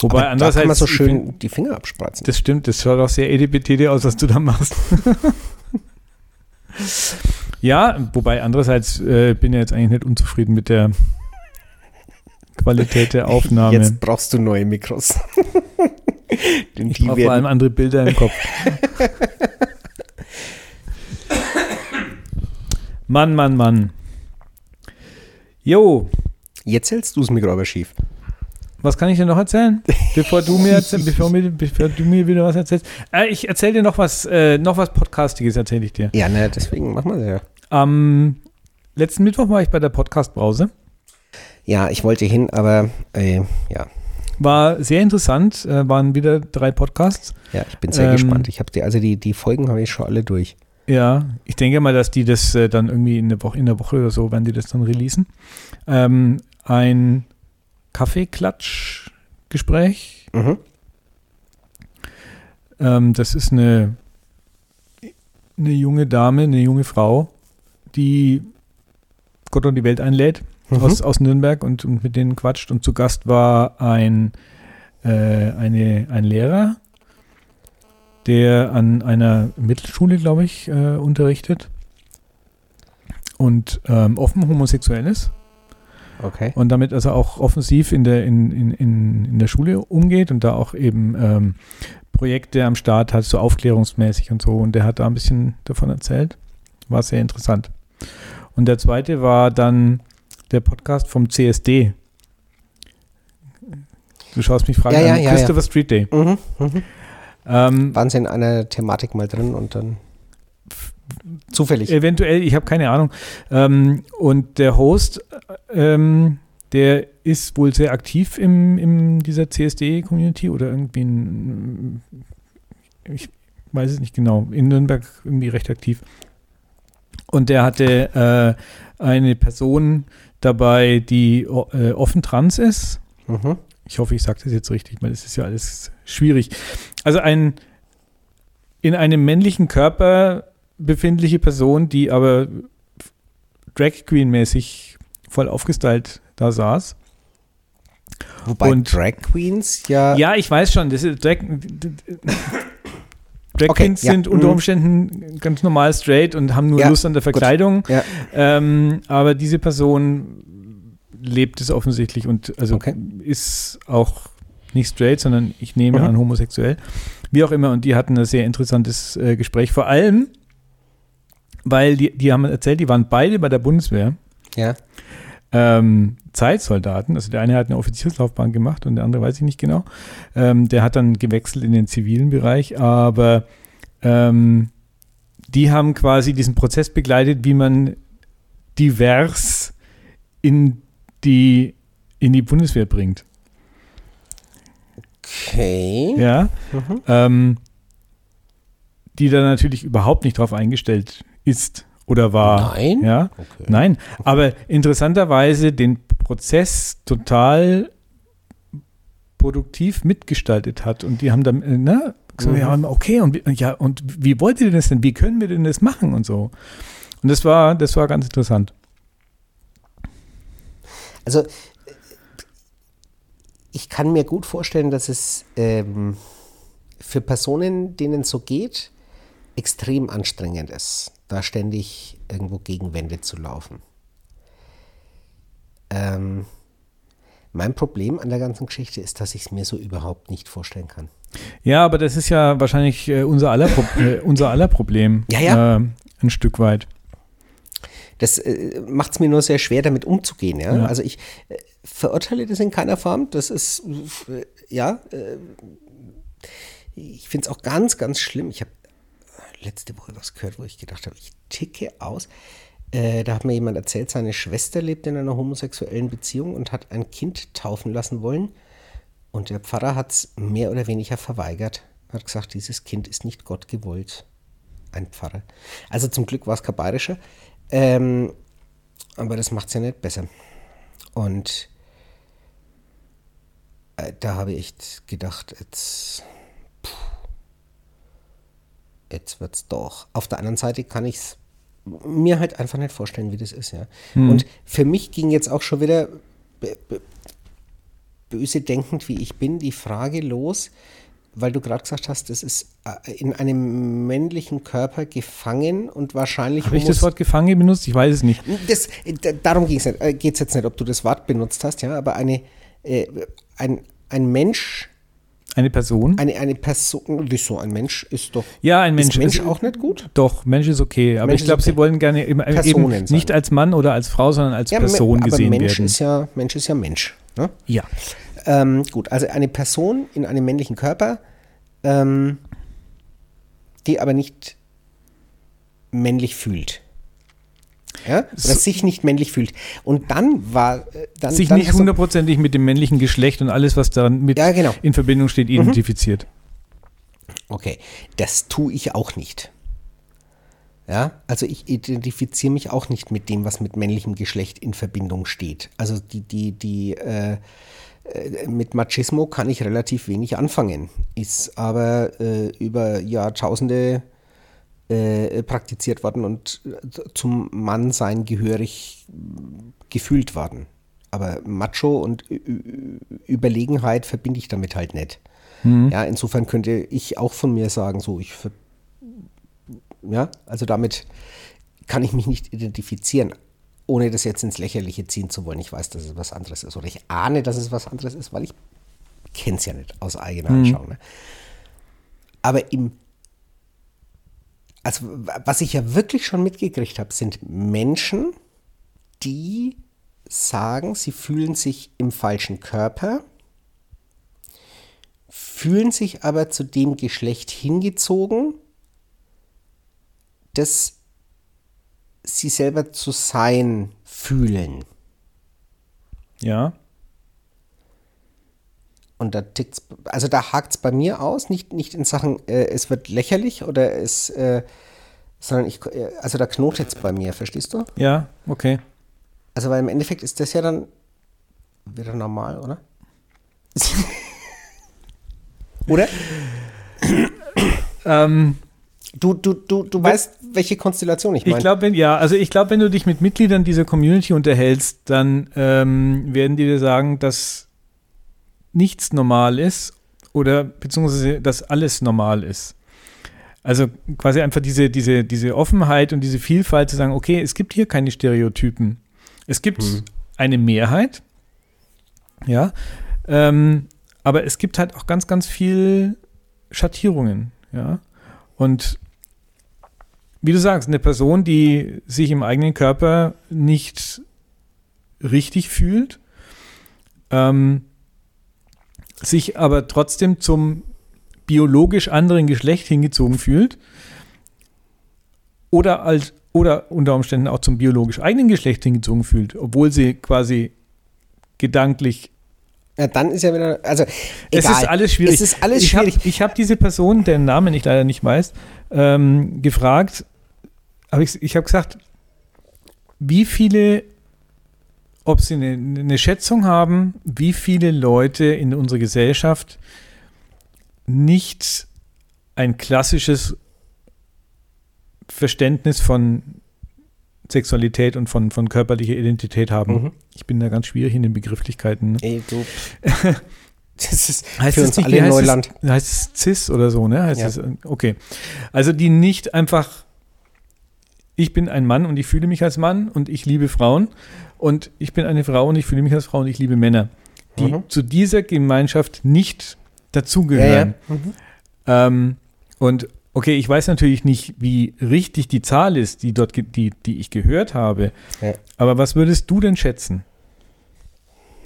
Wobei Aber da andererseits, kann man so schön find, die Finger abspreizen. das stimmt, das schaut auch sehr edipetete aus, was du da machst. ja, wobei andererseits äh, bin ich jetzt eigentlich nicht unzufrieden mit der Qualität der Aufnahme. Jetzt brauchst du neue Mikros. Denn ich die brauche vor allem andere Bilder im Kopf. Mann, Mann, Mann. Jo, jetzt hältst du das Mikro aber schief. was kann ich dir noch erzählen? Bevor du mir, erzähl, bevor mir, bevor du mir wieder was erzählst. Äh, ich erzähle dir noch was, äh, noch was Podcastiges, erzähle ich dir. Ja, ne, deswegen machen wir das ja. Am letzten Mittwoch war ich bei der Podcast-Brause. Ja, ich wollte hin, aber äh, ja. War sehr interessant, äh, waren wieder drei Podcasts. Ja, ich bin sehr Ähm, gespannt. Ich habe die, also die, die Folgen habe ich schon alle durch. Ja, ich denke mal, dass die das äh, dann irgendwie in der Woche, in der Woche oder so, werden die das dann releasen. Ähm, ein Kaffeeklatsch-Gespräch. Mhm. Ähm, das ist eine, eine junge Dame, eine junge Frau, die Gott und die Welt einlädt Mhm. aus, aus Nürnberg und, und mit denen quatscht. Und zu Gast war ein, äh, eine, ein Lehrer, der an einer Mittelschule, glaube ich, äh, unterrichtet und ähm, offen homosexuell ist Okay. und damit also auch offensiv in der, in, in, in, in der Schule umgeht und da auch eben ähm, Projekte am Start hat, so aufklärungsmäßig und so. Und der hat da ein bisschen davon erzählt. War sehr interessant. Und der zweite war dann der Podcast vom CSD. Du schaust mich fragen Ja, ja, an. ja, Christopher Street Day. Mhm. Mhm. Ähm, Waren sie in einer Thematik mal drin und dann zufällig. Eventuell, ich habe keine Ahnung. Ähm, und der Host, äh, ähm, der ist wohl sehr aktiv im, in dieser CSD-Community oder irgendwie in, ich weiß es nicht genau, in Nürnberg irgendwie recht aktiv. Und der hatte äh, eine Person dabei, die äh, offen trans ist. Mhm. Ich hoffe, ich sage das jetzt richtig, weil es ist ja alles schwierig. Also ein in einem männlichen Körper befindliche Person, die aber Drag Queen mäßig voll aufgestylt da saß. Wobei Und- Drag Queens ja. Ja, ich weiß schon, das ist Drag, Drag Okay, Queens ja, sind unter mhm. Umständen ganz normal straight und haben nur Ja, Lust an der Verkleidung. Ja. Ähm, aber diese Person lebt es offensichtlich und also Okay. ist auch nicht straight, sondern ich nehme Mhm. an homosexuell. Wie auch immer. Und die hatten ein sehr interessantes äh, Gespräch. Vor allem, weil die, die haben erzählt, die waren beide bei der Bundeswehr. ja. Ähm, Zeitsoldaten, also der eine hat eine Offizierslaufbahn gemacht und der andere weiß ich nicht genau. Ähm, der hat dann gewechselt in den zivilen Bereich, aber ähm, die haben quasi diesen Prozess begleitet, wie man divers in die, in die Bundeswehr bringt. Okay. Ja. Mhm. Ähm, die da natürlich überhaupt nicht drauf eingestellt ist oder war. Nein? Ja. Okay. Nein, aber interessanterweise den Prozess total produktiv mitgestaltet hat und die haben dann, äh, ne, so, Mhm. ja, okay, und, wie- ja, und wie wollt ihr das denn? Wie können wir denn das machen und so? Und das war, das war ganz interessant. Also, ich kann mir gut vorstellen, dass es ähm, für Personen, denen es so geht, extrem anstrengend ist, da ständig irgendwo gegen Wände zu laufen. Ähm, mein Problem an der ganzen Geschichte ist, dass ich es mir so überhaupt nicht vorstellen kann. Ja, aber das ist ja wahrscheinlich äh, unser, aller Pro äh, unser aller Problem. Ja, ja. Äh, ein Stück weit. Das äh, macht es mir nur sehr schwer, damit umzugehen. Ja? Ja. Also ich äh, verurteile das in keiner Form. Das ist, äh, ja, äh, ich finde es auch ganz, ganz schlimm. Ich habe letzte Woche was gehört, wo ich gedacht habe, ich ticke aus. Äh, da hat mir jemand erzählt, seine Schwester lebt in einer homosexuellen Beziehung und hat ein Kind taufen lassen wollen. Und der Pfarrer hat es mehr oder weniger verweigert. Hat gesagt, dieses Kind ist nicht Gott gewollt. Ein Pfarrer. Also zum Glück war es kein bayerischer. Ähm, aber das macht es ja nicht besser. Und äh, da habe ich echt gedacht, jetzt, jetzt wird's doch. Auf der anderen Seite kann ich es mir halt einfach nicht vorstellen, wie das ist, ja. Hm. Und für mich ging jetzt auch schon wieder böse denkend, wie ich bin, die Frage los, weil du gerade gesagt hast, das ist äh, in einem männlichen Körper gefangen und wahrscheinlich Habe ich das Wort gefangen benutzt? Ich weiß es nicht. das, darum geht es äh, jetzt nicht, ob du das Wort benutzt hast, ja, aber eine, äh, ein, ein Mensch, Eine Person? eine, eine Person, wieso, ein Mensch ist doch, ja, ein Mensch. ist Mensch ist- auch nicht gut? Doch, Mensch ist okay. Aber Mensch ich glaube, ist sie okay. wollen gerne äh, eben sein. nicht als Mann oder als Frau, sondern als Ja, Person aber gesehen Mensch werden. ist ja, Mensch ist ja Mensch. Ne? ja. Ähm, gut, also eine Person in einem männlichen Körper, ähm, die aber nicht männlich fühlt. Ja? Oder So- sich nicht männlich fühlt. Und dann war äh, dann, Sich dann nicht hundertprozentig mit dem männlichen Geschlecht und alles, was da mit Ja, genau. in Verbindung steht, identifiziert. Okay, das tue ich auch nicht. Ja, also ich identifiziere mich auch nicht mit dem, was mit männlichem Geschlecht in Verbindung steht. Also die, die, die, äh, mit Machismo kann ich relativ wenig anfangen, ist aber äh, über Jahrtausende äh, praktiziert worden und äh, zum Mannsein gehörig gefühlt worden. Aber Macho und Überlegenheit verbinde ich damit halt nicht. Ja, insofern könnte ich auch von mir sagen, so ich ja, also damit kann ich mich nicht identifizieren, ohne das jetzt ins Lächerliche ziehen zu wollen. Ich weiß, dass es was anderes ist oder ich ahne, dass es was anderes ist, weil ich kenne es ja nicht aus eigener Anschauung. Ne? Aber im also was ich ja wirklich schon mitgekriegt habe, sind Menschen, die sagen, sie fühlen sich im falschen Körper, fühlen sich aber zu dem Geschlecht hingezogen, das sie selber zu sein fühlen. Ja. Und da tickt's, also da hakt's bei mir aus, nicht, nicht in Sachen, äh, es wird lächerlich oder es, äh, sondern ich, äh, also da knotet's bei mir, verstehst du? Ja, okay. Also weil im Endeffekt ist das ja dann wieder normal, oder? oder? Ähm, Du, du, du, du weißt, welche Konstellation ich ich meine. glaube, wenn, ja, also ich glaube, wenn du dich mit Mitgliedern dieser Community unterhältst, dann ähm, werden die dir sagen, dass nichts normal ist oder beziehungsweise, dass alles normal ist. Also quasi einfach diese, diese, diese Offenheit und diese Vielfalt zu sagen, okay, es gibt hier keine Stereotypen. Es gibt eine Mehrheit, ja, ähm, aber es gibt halt auch ganz, ganz viel Schattierungen, ja. Und wie du sagst, eine Person, die sich im eigenen Körper nicht richtig fühlt, ähm, sich aber trotzdem zum biologisch anderen Geschlecht hingezogen fühlt oder als oder unter Umständen auch zum biologisch eigenen Geschlecht hingezogen fühlt, obwohl sie quasi gedanklich ja, dann ist ja wieder, also es egal. ist alles schwierig. Es ist alles ich schwierig. Hab, ich habe diese Person, deren Namen ich leider nicht weiß, ähm, gefragt. Hab ich ich habe gesagt, wie viele, ob sie eine, eine Schätzung haben, wie viele Leute in unserer Gesellschaft nicht ein klassisches Verständnis von Sexualität und von, von körperlicher Identität haben. Mhm. Ich bin da ganz schwierig in den Begrifflichkeiten. Ne? Ey, du. Das ist Heißt für uns nicht, alle heißt Neuland. Es, heißt es CIS oder so, ne? Heißt Ja. es, okay. Also die nicht einfach, ich bin ein Mann und ich fühle mich als Mann und ich liebe Frauen und ich bin eine Frau und ich fühle mich als Frau und ich liebe Männer, die Mhm. zu dieser Gemeinschaft nicht Ja, dazugehören. ja. Mhm. Ähm, und okay, ich weiß natürlich nicht, wie richtig die Zahl ist, die dort, die, die ich gehört habe. Ja. Aber was würdest du denn schätzen?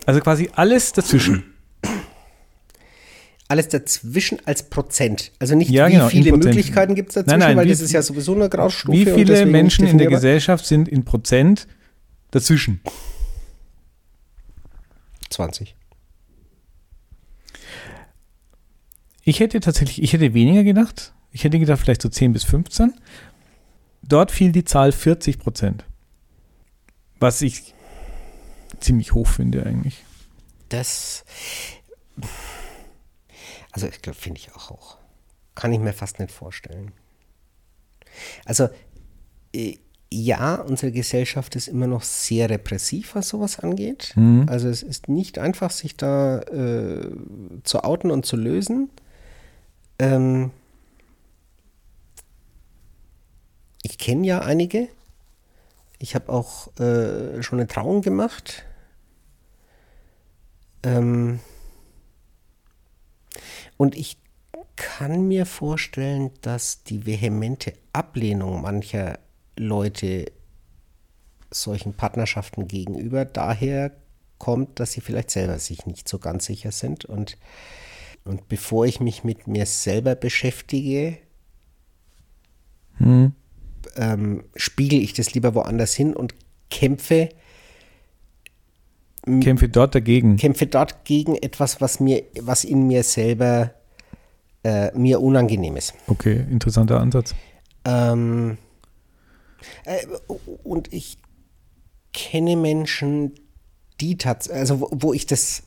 Also quasi alles dazwischen. alles dazwischen als Prozent. Also nicht, Ja, wie genau, viele. Möglichkeiten gibt es dazwischen, Nein, nein, weil wie- das ist ja sowieso eine Graustufe. Wie viele Menschen in der. Gesellschaft sind in Prozent dazwischen? 20. Ich hätte tatsächlich, ich hätte weniger gedacht. Ich hätte gedacht, vielleicht so 10 bis 15. Dort fiel die Zahl 40 Prozent. Was ich ziemlich hoch finde eigentlich. Das. Also, ich glaube, finde ich auch hoch. Kann ich mir fast nicht vorstellen. Also, äh, ja, unsere Gesellschaft ist immer noch sehr repressiv, was sowas angeht. Also, es ist nicht einfach, sich da äh, zu outen und zu lösen. Ähm, ich kenne ja einige. Ich habe auch äh, schon eine Trauung gemacht. Ähm, und ich kann mir vorstellen, dass die vehemente Ablehnung mancher Leute solchen Partnerschaften gegenüber daher kommt, dass sie vielleicht selber sich nicht so ganz sicher sind. Und, und bevor ich mich mit mir selber beschäftige, ähm, spiegel ich das lieber woanders hin und kämpfe Kämpfe dort dagegen. kämpfe dort gegen etwas, was mir, was in mir selber äh, mir unangenehm ist. Okay, interessanter Ansatz. Ähm, äh, und ich kenne Menschen, die tatsächlich, also wo, wo ich das,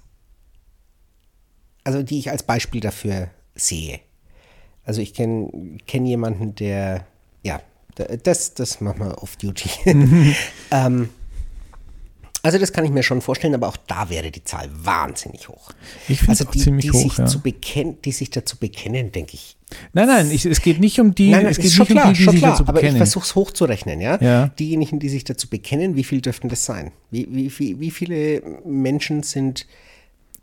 also die ich als Beispiel dafür sehe. Also ich kenne kenn jemanden, der, ja, das, das machen wir off-duty. ähm, also das kann ich mir schon vorstellen, aber auch da wäre die Zahl wahnsinnig hoch. Ich finde also die, ziemlich die hoch, sich ja. zu bekennen, die sich dazu bekennen, denke ich. Nein, nein, ich, es geht nicht um die, Nein, nein, es geht schon nicht klar, um die, die sich klar. dazu aber ich bekennen. versuche es hochzurechnen, ja? Ja. Diejenigen, die sich dazu bekennen, wie viel dürften das sein? Wie, wie, wie, wie viele Menschen sind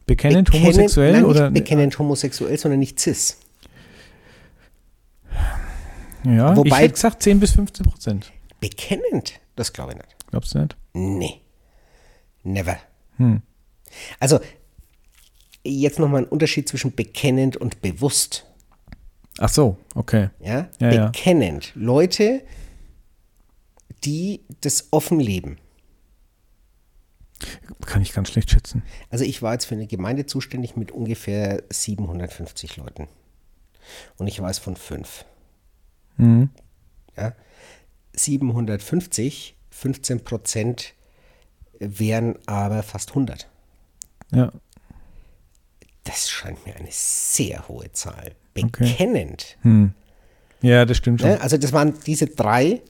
Bekennend bekennen- homosexuell nein, oder? nicht bekennend homosexuell, sondern nicht cis? Ja, ich Wobei- hätte gesagt 10 bis 15 Prozent. Bekennend? Das glaube ich nicht. Glaubst du nicht? Nee. Never. Hm. Also, jetzt nochmal ein Unterschied zwischen bekennend und bewusst. Ach so, okay. Ja? Ja, ja. bekennend. Leute, die das offen leben. Kann ich ganz schlecht schätzen. Also ich war jetzt für eine Gemeinde zuständig mit ungefähr 750 Leuten. Und ich weiß von fünf. Mhm. Ja? 750, 15 Prozent wären aber fast 100. Ja, Das scheint mir eine sehr hohe Zahl. Okay. Bekennend. ja, das stimmt schon. Ne? Also das waren diese drei.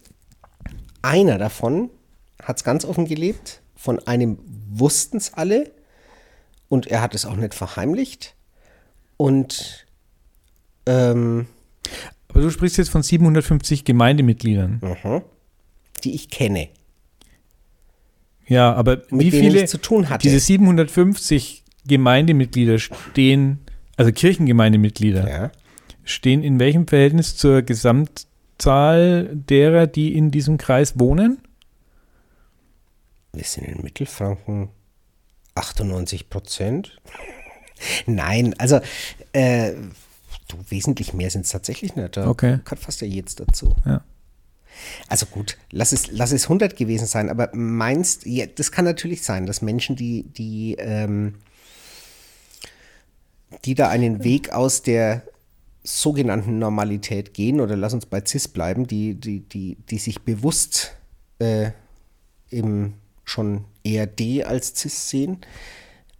Einer davon hat es ganz offen gelebt. Von einem wussten es alle. Und er hat es auch nicht verheimlicht. Und ähm, Aber du sprichst jetzt von 750 Gemeindemitgliedern. mhm, die ich kenne. Ja, aber Mit wie denen viele ich zu tun hatte. diese 750 Gemeindemitglieder stehen, also Kirchengemeindemitglieder, Ja. stehen in welchem Verhältnis zur Gesamtzahl derer, die in diesem Kreis wohnen? Wir sind in Mittelfranken 98 Prozent. Nein, also äh, du, wesentlich mehr sind es tatsächlich nicht. Da Okay. gehört fast ja jetzt dazu. Ja. Also gut, lass es, lass es 100 gewesen sein, aber meinst, ja, das kann natürlich sein, dass Menschen, die, die, ähm, die da einen Weg aus der sogenannten Normalität gehen, oder lass uns bei CIS bleiben, die, die, die, die sich bewusst äh, eben schon eher D als CIS sehen.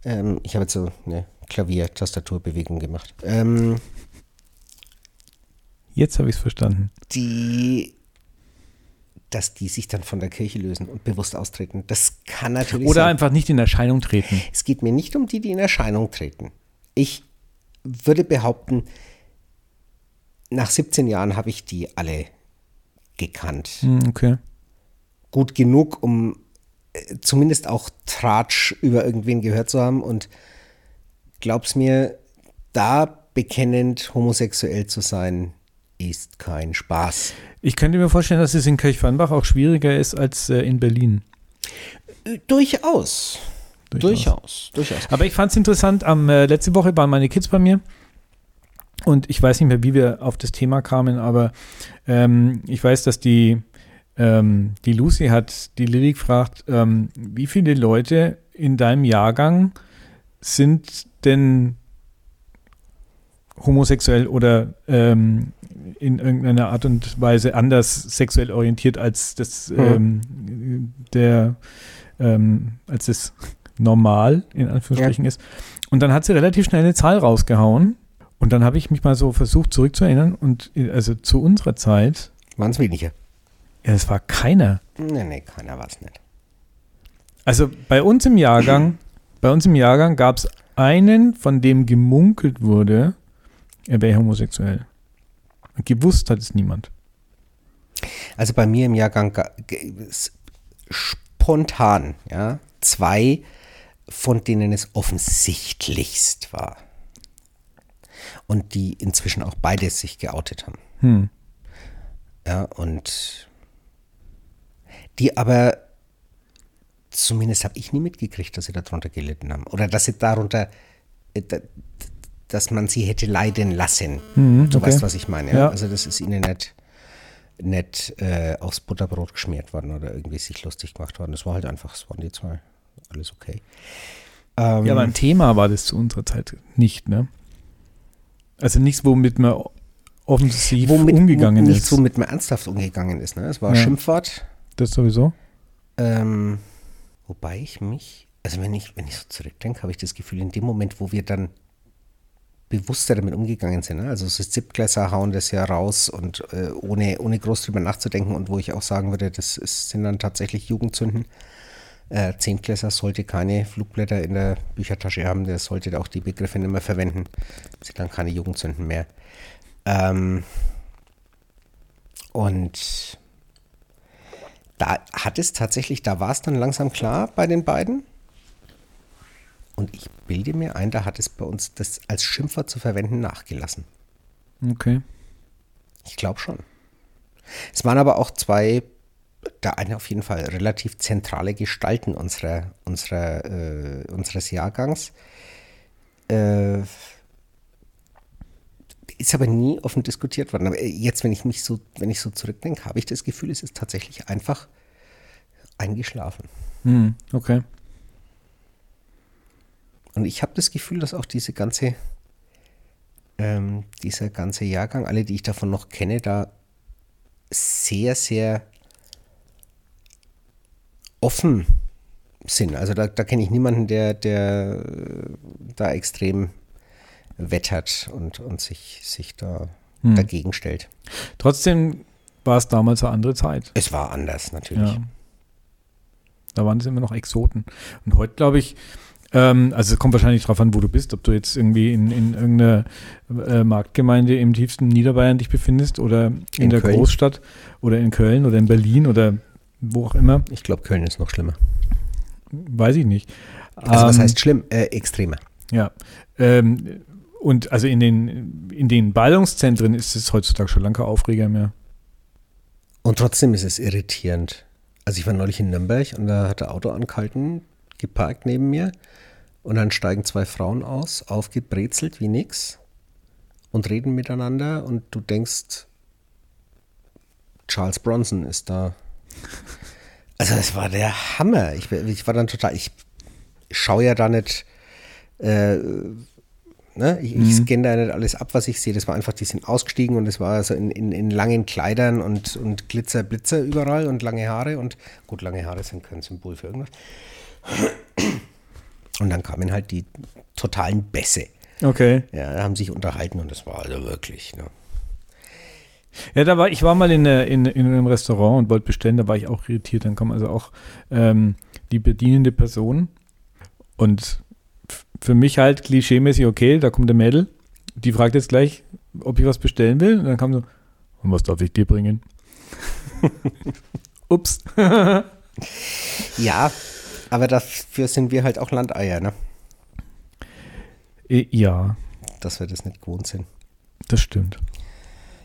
Ähm, ich habe jetzt so eine Klavier-Tastaturbewegung gemacht. Ähm, Jetzt habe ich es verstanden. die, dass die sich dann von der Kirche lösen und bewusst austreten. Das kann natürlich Oder sein. einfach nicht in Erscheinung treten. Es geht mir nicht um die, die in Erscheinung treten. Ich würde behaupten, nach 17 Jahren habe ich die alle gekannt. Hm, okay. Gut genug, um äh, zumindest auch Tratsch über irgendwen gehört zu haben. Und glaub's mir, da bekennend homosexuell zu sein, ist kein Spaß. Ich könnte mir vorstellen, dass es in Kirchweinbach auch schwieriger ist als äh, in Berlin. Äh, Durchaus. Durchaus. Durchaus. Durchaus. Aber ich fand es interessant, am, äh, letzte Woche waren meine Kids bei mir Und ich weiß nicht mehr, wie wir auf das Thema kamen, aber ähm, ich weiß, dass die, ähm, die Lucy hat die Lilly gefragt, ähm, wie viele Leute in deinem Jahrgang sind denn homosexuell oder ähm, in irgendeiner Art und Weise anders sexuell orientiert als das Mhm. ähm, der ähm, als das normal in Anführungsstrichen ist. Und dann hat sie relativ schnell eine Zahl rausgehauen. Und dann habe ich mich mal so versucht zurückzuerinnern und äh, also zu unserer Zeit, Waren es weniger? ja, es war keiner. Nee, nee, keiner war es nicht. Also bei uns im Jahrgang, bei uns im Jahrgang gab es einen, von dem gemunkelt wurde, er wäre homosexuell. Gewusst hat es niemand. Also bei mir im Jahrgang spontan, ja, zwei, von denen es offensichtlichst war. Und die inzwischen auch beide sich geoutet haben. Hm. Ja, und die aber, zumindest habe ich nie mitgekriegt, dass sie darunter gelitten haben. Oder dass sie darunter, äh, dass man sie hätte leiden lassen. Mhm, du okay. weißt, was ich meine. Ja? Also das ist ihnen nicht, nicht äh, aufs Butterbrot geschmiert worden oder irgendwie sich lustig gemacht worden. Das war halt einfach, es waren die zwei. Alles okay. Ähm, Ja, aber ein Thema war das zu unserer Zeit nicht, ne? Also nichts, womit man offensiv womit umgegangen ist. womit man ernsthaft umgegangen ist. Ne? Es war Ja. Schimpfwort. das sowieso. Ähm, wobei ich mich, also wenn ich, wenn ich so zurückdenke, habe ich das Gefühl, in dem Moment, wo wir dann bewusster damit umgegangen sind, ne? also so Siebtklässer hauen das ja raus und äh, ohne, ohne groß drüber nachzudenken und wo ich auch sagen würde, das ist, sind dann tatsächlich Jugendzünden. Äh, Zehntklässer sollte keine Flugblätter in der Büchertasche haben, der sollte auch die Begriffe nicht mehr verwenden, sind dann keine Jugendzünden mehr. Ähm, und da hat es tatsächlich, da war es dann langsam klar bei den beiden. Und ich bilde mir ein, da hat es bei uns das als Schimpfwort zu verwenden nachgelassen. Okay. Ich glaube schon. Es waren aber auch zwei, der eine auf jeden Fall relativ zentrale Gestalten unserer, unserer, äh, unseres Jahrgangs. Äh, ist aber nie offen diskutiert worden. Aber jetzt, wenn ich mich so, wenn ich so zurückdenke, habe ich das Gefühl, es ist tatsächlich einfach eingeschlafen. Hm, okay. Und ich habe das Gefühl, dass auch diese ganze, ähm, dieser ganze Jahrgang, alle, die ich davon noch kenne, da sehr, sehr offen sind. Also da, da kenne ich niemanden, der, der äh, da extrem wettert und, und sich, sich da Hm. dagegen stellt. Trotzdem war es damals eine andere Zeit. Es war anders natürlich. Ja. Da waren es immer noch Exoten. Und heute glaube ich, ähm, also es kommt wahrscheinlich drauf an, wo du bist, ob du jetzt irgendwie in, in irgendeiner äh, Marktgemeinde im tiefsten Niederbayern dich befindest oder in, In der Köln. Großstadt oder in Köln oder in Berlin oder wo auch immer, Ich glaube, Köln ist noch schlimmer. weiß ich nicht. Also was Ähm, heißt schlimm? Äh, extremer. Ja. Ähm, und also in den, in den Ballungszentren ist es heutzutage schon lange kein Aufreger mehr. Und trotzdem ist es irritierend. Also ich war neulich in Nürnberg und da hat der Auto angehalten, geparkt neben mir und dann steigen zwei Frauen aus, aufgebrezelt wie nix und reden miteinander und du denkst, Charles Bronson ist da. Also es war der Hammer. Ich, ich war dann total, ich schaue ja da nicht, äh, ne? ich, ich scanne da nicht alles ab, was ich sehe. Das war einfach, die sind ausgestiegen und es war so in, in, in langen Kleidern und, und Glitzer, Blitzer überall und lange Haare und gut, lange Haare sind kein Symbol für irgendwas. Und dann kamen halt die totalen Bässe. Okay. Ja, haben sich unterhalten und das war also wirklich, ne? Ja, da war ich war mal in, der- in, in einem Restaurant und wollte bestellen, da war ich auch irritiert. Dann kam also auch ähm, die bedienende Person und für mich halt klischeemäßig, okay, da kommt der Mädel, die fragt jetzt gleich, ob ich was bestellen will. Und dann kam so, und was darf ich dir bringen? Ups. Ja, aber dafür sind wir halt auch Landeier, ne? Ja, Dass wir das nicht gewohnt sind. das stimmt.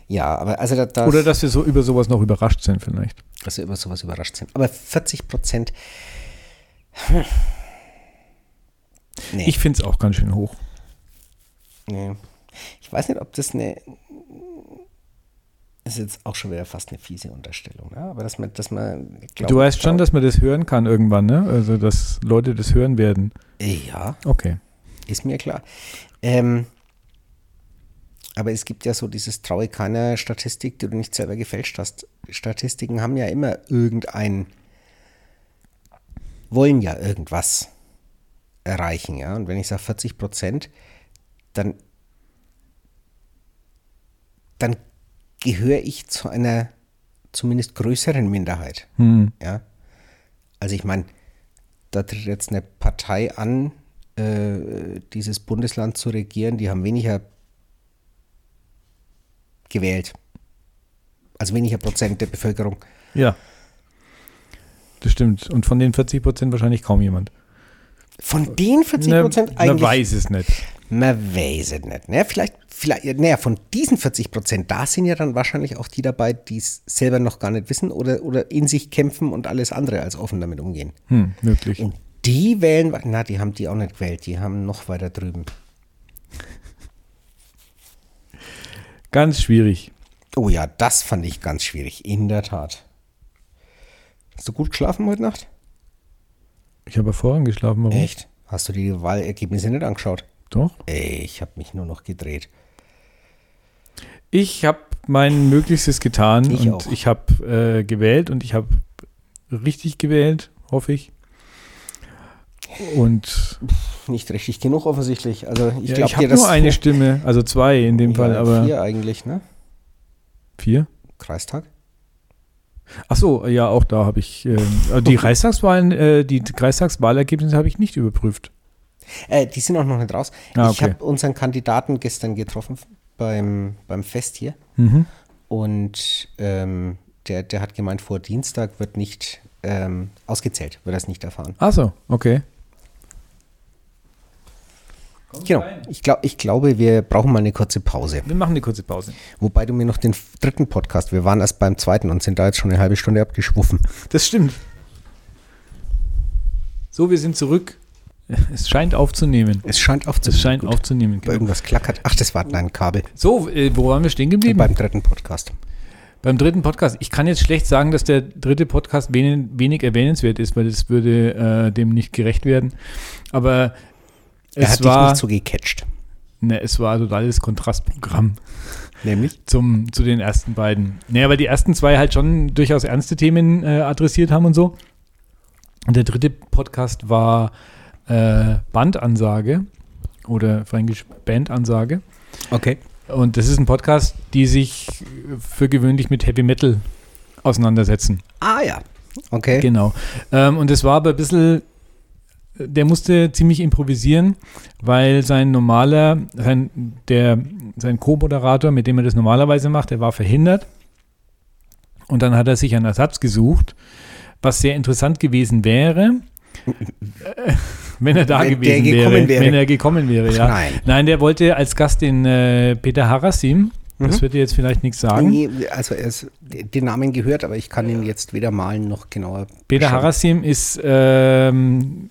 Ja, aber also da, da Oder dass wir so über sowas noch überrascht sind vielleicht. dass wir über sowas überrascht sind. Aber 40 Prozent. Nee, Ich finde es auch ganz schön hoch. nee. Ich weiß nicht, ob das eine. Das ist jetzt auch schon wieder fast eine fiese Unterstellung, ne? aber dass man, dass man glaubt, Du weißt schon, dass man das hören kann irgendwann, ne? Also, dass Leute das hören werden. Ja. Okay. Ist mir klar. Ähm, aber es gibt ja so dieses traue keiner Statistik, die du nicht selber gefälscht hast. Statistiken haben ja immer irgendein, wollen ja irgendwas erreichen, ja. Und wenn ich sage 40 Prozent, dann, dann gehöre ich zu einer zumindest größeren Minderheit. Hm. Ja. Also ich meine, da tritt jetzt eine Partei an, äh, dieses Bundesland zu regieren, die haben weniger gewählt. Also weniger Prozent der Bevölkerung. Ja. Das stimmt. Und von den 40 Prozent wahrscheinlich kaum jemand. Von den 40 Prozent eigentlich? Man weiß es nicht. Man weiß es nicht. Ne? Vielleicht, vielleicht, naja, von diesen 40 Prozent, da sind ja dann wahrscheinlich auch die dabei, die es selber noch gar nicht wissen oder, oder in sich kämpfen und alles andere als offen damit umgehen. Hm, möglich. Und die wählen, na, die haben die auch nicht gewählt, die haben noch weiter drüben. Ganz schwierig. Oh ja, das fand ich ganz schwierig, in der Tat. Hast du gut geschlafen heute Nacht? Ich habe vorhin geschlafen. Warum? Echt? Hast du die Wahlergebnisse nicht angeschaut? Doch. Ey, ich habe mich nur noch gedreht. Ich habe mein Möglichstes getan ich und auch. ich habe äh, gewählt und ich habe richtig gewählt, hoffe ich. Und nicht richtig genug offensichtlich. Also ich ja, glaube, ich habe nur eine Stimme, also zwei in dem ja, Fall, aber vier eigentlich, ne? Vier? Kreistag. Ach so, ja, auch da habe ich äh, die Reichstagswahlen, äh, die Kreistagswahlergebnisse habe ich nicht überprüft. Äh, die sind auch noch nicht raus. Ah, okay. Ich habe unseren Kandidaten gestern getroffen beim, beim Fest hier. Mhm. Und ähm, der, der hat gemeint, vor Dienstag wird nicht ähm, ausgezählt, wird das nicht erfahren. Ach so, okay. Genau. Ich, glaub, ich glaube, wir brauchen mal eine kurze Pause. Wir machen eine kurze Pause. Wobei du mir noch den dritten Podcast, wir waren erst beim zweiten und sind da jetzt schon eine halbe Stunde abgeschwuffen. Das stimmt. So, wir sind zurück. Es scheint aufzunehmen. Es scheint aufzunehmen. Es scheint Gut. aufzunehmen. Genau. Irgendwas klackert. Ach, das war ein Kabel. So, äh, wo waren wir stehen geblieben? Beim dritten Podcast. Beim dritten Podcast. Ich kann jetzt schlecht sagen, dass der dritte Podcast wenig, wenig erwähnenswert ist, weil das würde äh, dem nicht gerecht werden. Aber er hat war, dich nicht so gecatcht. Ne, es war totales Kontrastprogramm. Nämlich? Zum, zu den ersten beiden. Naja, weil die ersten zwei halt schon durchaus ernste Themen äh, adressiert haben und so. Und der dritte Podcast war äh, Bandansage oder fränkisch Bandansage. Okay. Und das ist ein Podcast, die sich für gewöhnlich mit Heavy Metal auseinandersetzen. Ah ja, okay. Genau. Ähm, und es war aber ein bisschen der musste ziemlich improvisieren, weil sein normaler, sein, der, sein Co-Moderator, mit dem er das normalerweise macht, der war verhindert. Und dann hat er sich einen Ersatz gesucht, was sehr interessant gewesen wäre, wenn er da wenn gewesen wäre, wäre, Wenn er gekommen wäre, Ach, ja. Nein. nein, der wollte als Gast den äh, Peter Harasim. Das mhm. wird dir jetzt vielleicht nichts sagen. Nee, also er ist den Namen gehört, aber ich kann ihn jetzt weder malen noch genauer. Peter beschauen. Harasim ist ähm,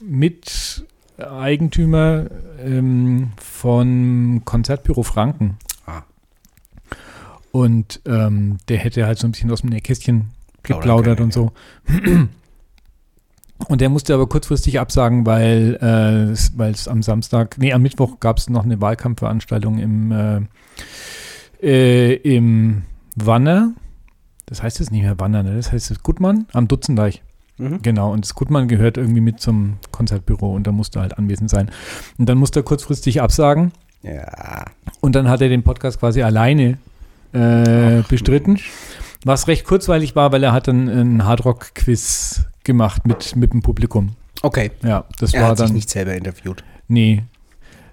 Miteigentümer ähm, von Konzertbüro Franken. Ah. Und ähm, der hätte halt so ein bisschen aus dem Nähkästchen geplaudert und so. Und der musste aber kurzfristig absagen, weil äh, es am Samstag, nee, am Mittwoch gab es noch eine Wahlkampfveranstaltung im, äh, äh, im Wanner. Das heißt jetzt nicht mehr Wanner, ne? das heißt Gutmann am Dutzendeich. Mhm. Genau, und das Gutmann gehört irgendwie mit zum Konzertbüro und da musste halt anwesend sein. Und dann musste er kurzfristig absagen. Ja. Und dann hat er den Podcast quasi alleine äh, bestritten. Was recht kurzweilig war, weil er hat dann einen Hardrock-Quiz gemacht mit, mit dem Publikum. Okay. Ja, das er war hat dann. Sich nicht selber interviewt. Nee.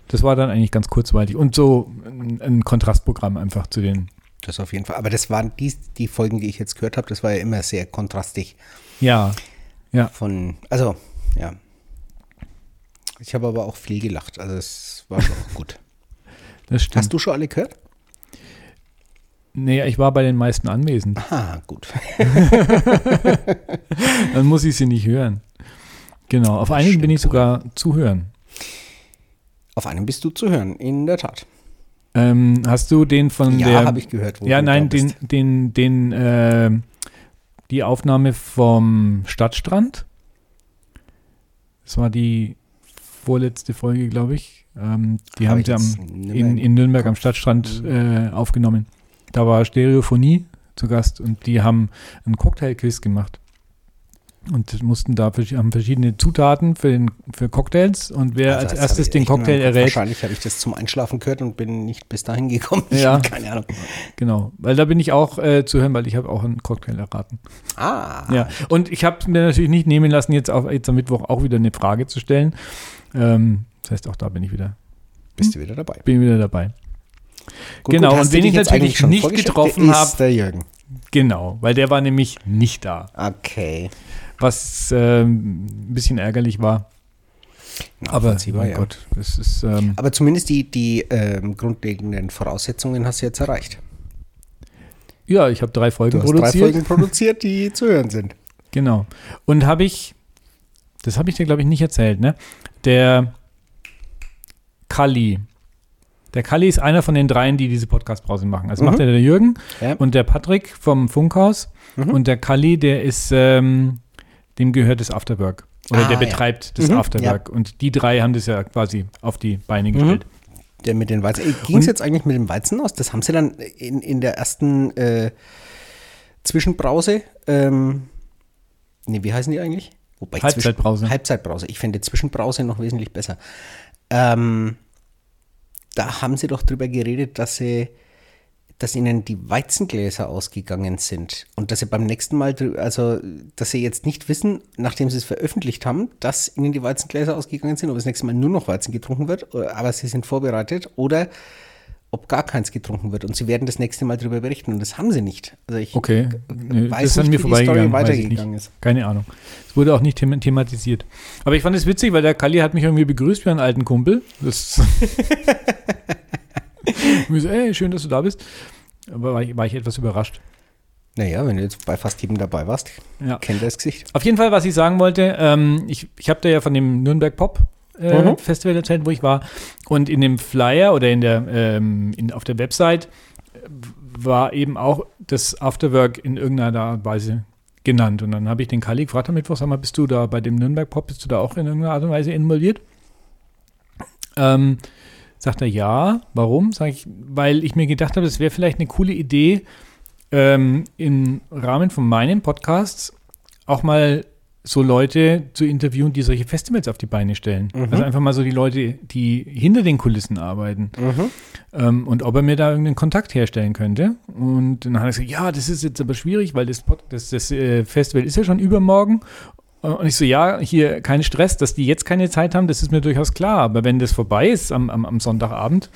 Das war dann eigentlich ganz kurzweilig und so ein, ein Kontrastprogramm einfach zu den. Das auf jeden Fall. Aber das waren die, die Folgen, die ich jetzt gehört habe, das war ja immer sehr kontrastig. Ja. Ja. Von, also, ja. Ich habe aber auch viel gelacht. Also es war schon auch gut. Das stimmt. Hast du schon alle gehört? Nee, ich war bei den meisten anwesend. Ah, gut. Dann muss ich sie nicht hören. Genau, auf einigen bin ich sogar zu hören. Auf einem bist du zu hören, in der Tat. Ähm, hast du den von Ja, der. habe ich gehört. wo ja, nein, den, den, den, äh, die Aufnahme vom Stadtstrand. Das war die vorletzte Folge, glaube ich. Ähm, die Hab haben sie am, in, in Nürnberg am. Stadtstrand Mhm. äh, aufgenommen. Da war Stereophonie zu Gast und die haben einen Cocktailquiz gemacht. Und mussten da haben verschiedene Zutaten für, den, für Cocktails und wer Also, als erstes den Cocktail errät, Wahrscheinlich habe ich das zum Einschlafen gehört und bin nicht bis dahin gekommen. Ja. keine Ahnung. genau, weil da bin ich auch äh, zu hören, weil ich habe auch einen Cocktail erraten. Ah, Ja, und ich habe mir natürlich nicht nehmen lassen, jetzt, auf, jetzt am Mittwoch auch wieder eine Frage zu stellen. Ähm, das heißt, auch da bin ich wieder, bist du wieder dabei. bin wieder dabei. Gut, Genau, hast und wen ich natürlich nicht getroffen Der hab- ist der Jürgen. Genau, weil der war nämlich nicht da, Okay. was ähm, ein bisschen ärgerlich war. Aber ja. Gott, das ist ähm, Aber zumindest die, die ähm, grundlegenden Voraussetzungen hast du jetzt erreicht. ja, ich habe drei Folgen Du hast drei produziert. Folgen produziert, die zu hören sind. Genau. Und habe ich, das habe ich dir, glaube ich, nicht erzählt, ne? Der Kalli. Der Kalli ist einer von den dreien, die diese Podcast-Brause machen. Also Mhm. macht er der Jürgen Ja. und der Patrick vom Funkhaus. Mhm. Und der Kalli, der ist, ähm, dem gehört das Afterwork. Oder Ah, der ja. betreibt das Mhm, Afterwork. Und die drei haben das ja quasi auf die Beine gestellt. Der mit den Weizen. Ging es jetzt eigentlich mit dem Weizen aus? Das haben sie dann in, in der ersten äh, Zwischenbrause. Ähm, nee, wie heißen die eigentlich? Wobei Halbzeitbrause. Halbzeitbrause. Ich finde Zwischenbrause noch wesentlich besser. Ähm, da haben sie doch drüber geredet, dass sie dass ihnen die Weizengläser ausgegangen sind und dass sie beim nächsten Mal, also dass sie jetzt nicht wissen, nachdem sie es veröffentlicht haben, dass ihnen die Weizengläser ausgegangen sind, ob das nächste Mal nur noch Weizen getrunken wird, aber sie sind vorbereitet oder ob gar keins getrunken wird und sie werden das nächste Mal darüber berichten und das haben sie nicht. Also ich Okay. Nee, weiß das nicht, mir wie die Story weitergegangen ist. Keine Ahnung. Es wurde auch nicht them thematisiert. Aber ich fand es witzig, weil der Kalli hat mich irgendwie begrüßt wie einen alten Kumpel. Das so, ey, schön, dass du da bist. Aber war ich, war ich etwas überrascht. Naja, wenn du jetzt bei fast jedem dabei warst, Ja. kennt er das Gesicht. Auf jeden Fall, was ich sagen wollte, ähm, ich, ich habe da ja von dem Nürnberg Pop äh, Mhm. Festival erzählt, wo ich war. Und in dem Flyer oder in der, ähm, in, auf der Website äh, war eben auch das Afterwork in irgendeiner Art und Weise genannt. Und dann habe ich den Kali gefragt am Mittwoch, sag mal, bist du da bei dem Nürnberg Pop, bist du da auch in irgendeiner Art und Weise involviert? Ähm, sagt er ja. Warum? Sag ich, weil ich mir gedacht habe, das wäre vielleicht eine coole Idee, ähm, im Rahmen von meinen Podcasts auch mal so Leute zu interviewen, die solche Festivals auf die Beine stellen. Mhm. Also einfach mal so die Leute, die hinter den Kulissen arbeiten. Ähm, und ob er mir da irgendeinen Kontakt herstellen könnte. Und dann hat er gesagt, ja, das ist jetzt aber schwierig, weil das, Pod das, das äh, Festival ist ja schon übermorgen. Äh, Und ich so, ja, hier kein Stress, dass die jetzt keine Zeit haben, das ist mir durchaus klar. Aber wenn das vorbei ist am, am, am Sonntagabend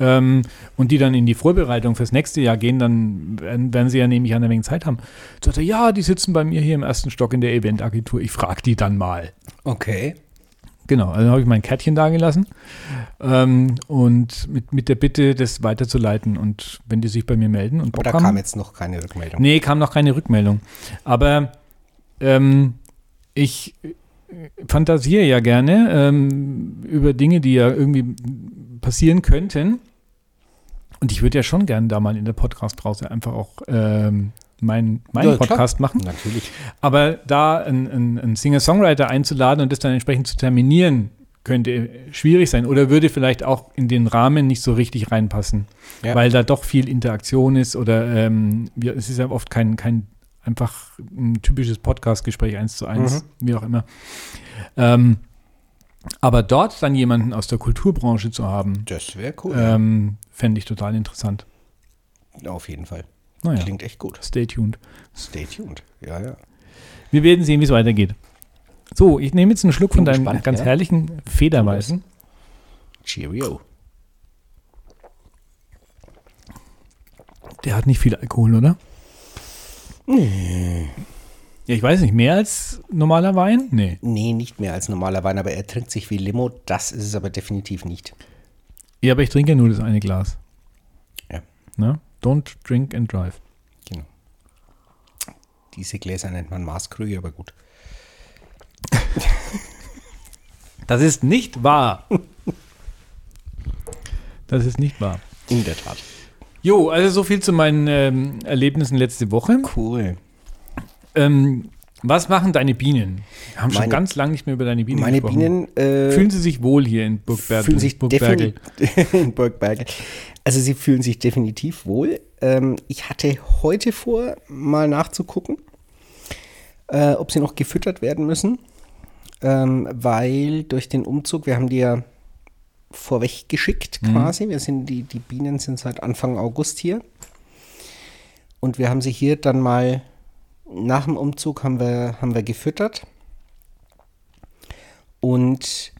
ähm, und die dann in die Vorbereitung fürs nächste Jahr gehen, dann werden, werden sie ja nämlich eine Menge Zeit haben. Sagt er, ja, die sitzen bei mir hier im ersten Stock in der Eventagentur. Ich frage die dann mal. Okay. Genau, also habe ich mein Kärtchen dagelassen ähm, und mit, mit der Bitte, das weiterzuleiten und wenn die sich bei mir melden und Aber Bock da haben. kam jetzt noch keine Rückmeldung. Nee, kam noch keine Rückmeldung. Aber ähm, ich äh, fantasiere ja gerne ähm, über Dinge, die ja irgendwie passieren könnten. Und ich würde ja schon gerne da mal in der Podcast-Brause einfach auch ähm, meinen meinen Ja, klar. Podcast machen. Natürlich. Aber da einen, einen, einen Singer-Songwriter einzuladen und das dann entsprechend zu terminieren, könnte schwierig sein oder würde vielleicht auch in den Rahmen nicht so richtig reinpassen, Ja. weil da doch viel Interaktion ist oder ähm, ja, es ist ja oft kein, kein einfach ein typisches Podcast-Gespräch eins zu eins, wie auch immer. Ähm, aber dort dann jemanden aus der Kulturbranche zu haben, Das wäre cool. ähm, fände ich total interessant. Auf jeden Fall. Naja, Klingt echt gut. stay tuned. Stay tuned. Ja, ja. Wir werden sehen, wie es weitergeht. So, ich nehme jetzt einen Schluck von deinem gespannt, ganz ja. herrlichen Federweißen. Cheerio. Der hat nicht viel Alkohol, oder? Ja, ich weiß nicht, mehr als normaler Wein? Nee. Nee, nicht mehr als normaler Wein, aber er trinkt sich wie Limo. Das ist es aber definitiv nicht. Ja, aber ich trinke ja nur das eine Glas. Ja. Ne? Don't drink and drive. Genau. Diese Gläser nennt man Maßkrüge, aber gut. Das ist nicht wahr. Das ist nicht wahr. In der Tat. Jo, also so viel zu meinen ähm, Erlebnissen letzte Woche. Cool. Ähm, was machen deine Bienen? Wir haben schon Meine- ganz lange nicht mehr über deine Bienen Meine gesprochen. Bienen äh, Fühlen sie sich wohl hier in Burgberg? fühlen sich Burgbergel? in Burgbergel. Also sie fühlen sich definitiv wohl. Ähm, ich hatte heute vor, mal nachzugucken, äh, ob sie noch gefüttert werden müssen, ähm, weil durch den Umzug, wir haben die ja vorweg geschickt quasi. Wir sind die, die Bienen sind seit Anfang August hier. Und wir haben sie hier dann mal nach dem Umzug haben wir, haben wir gefüttert. Und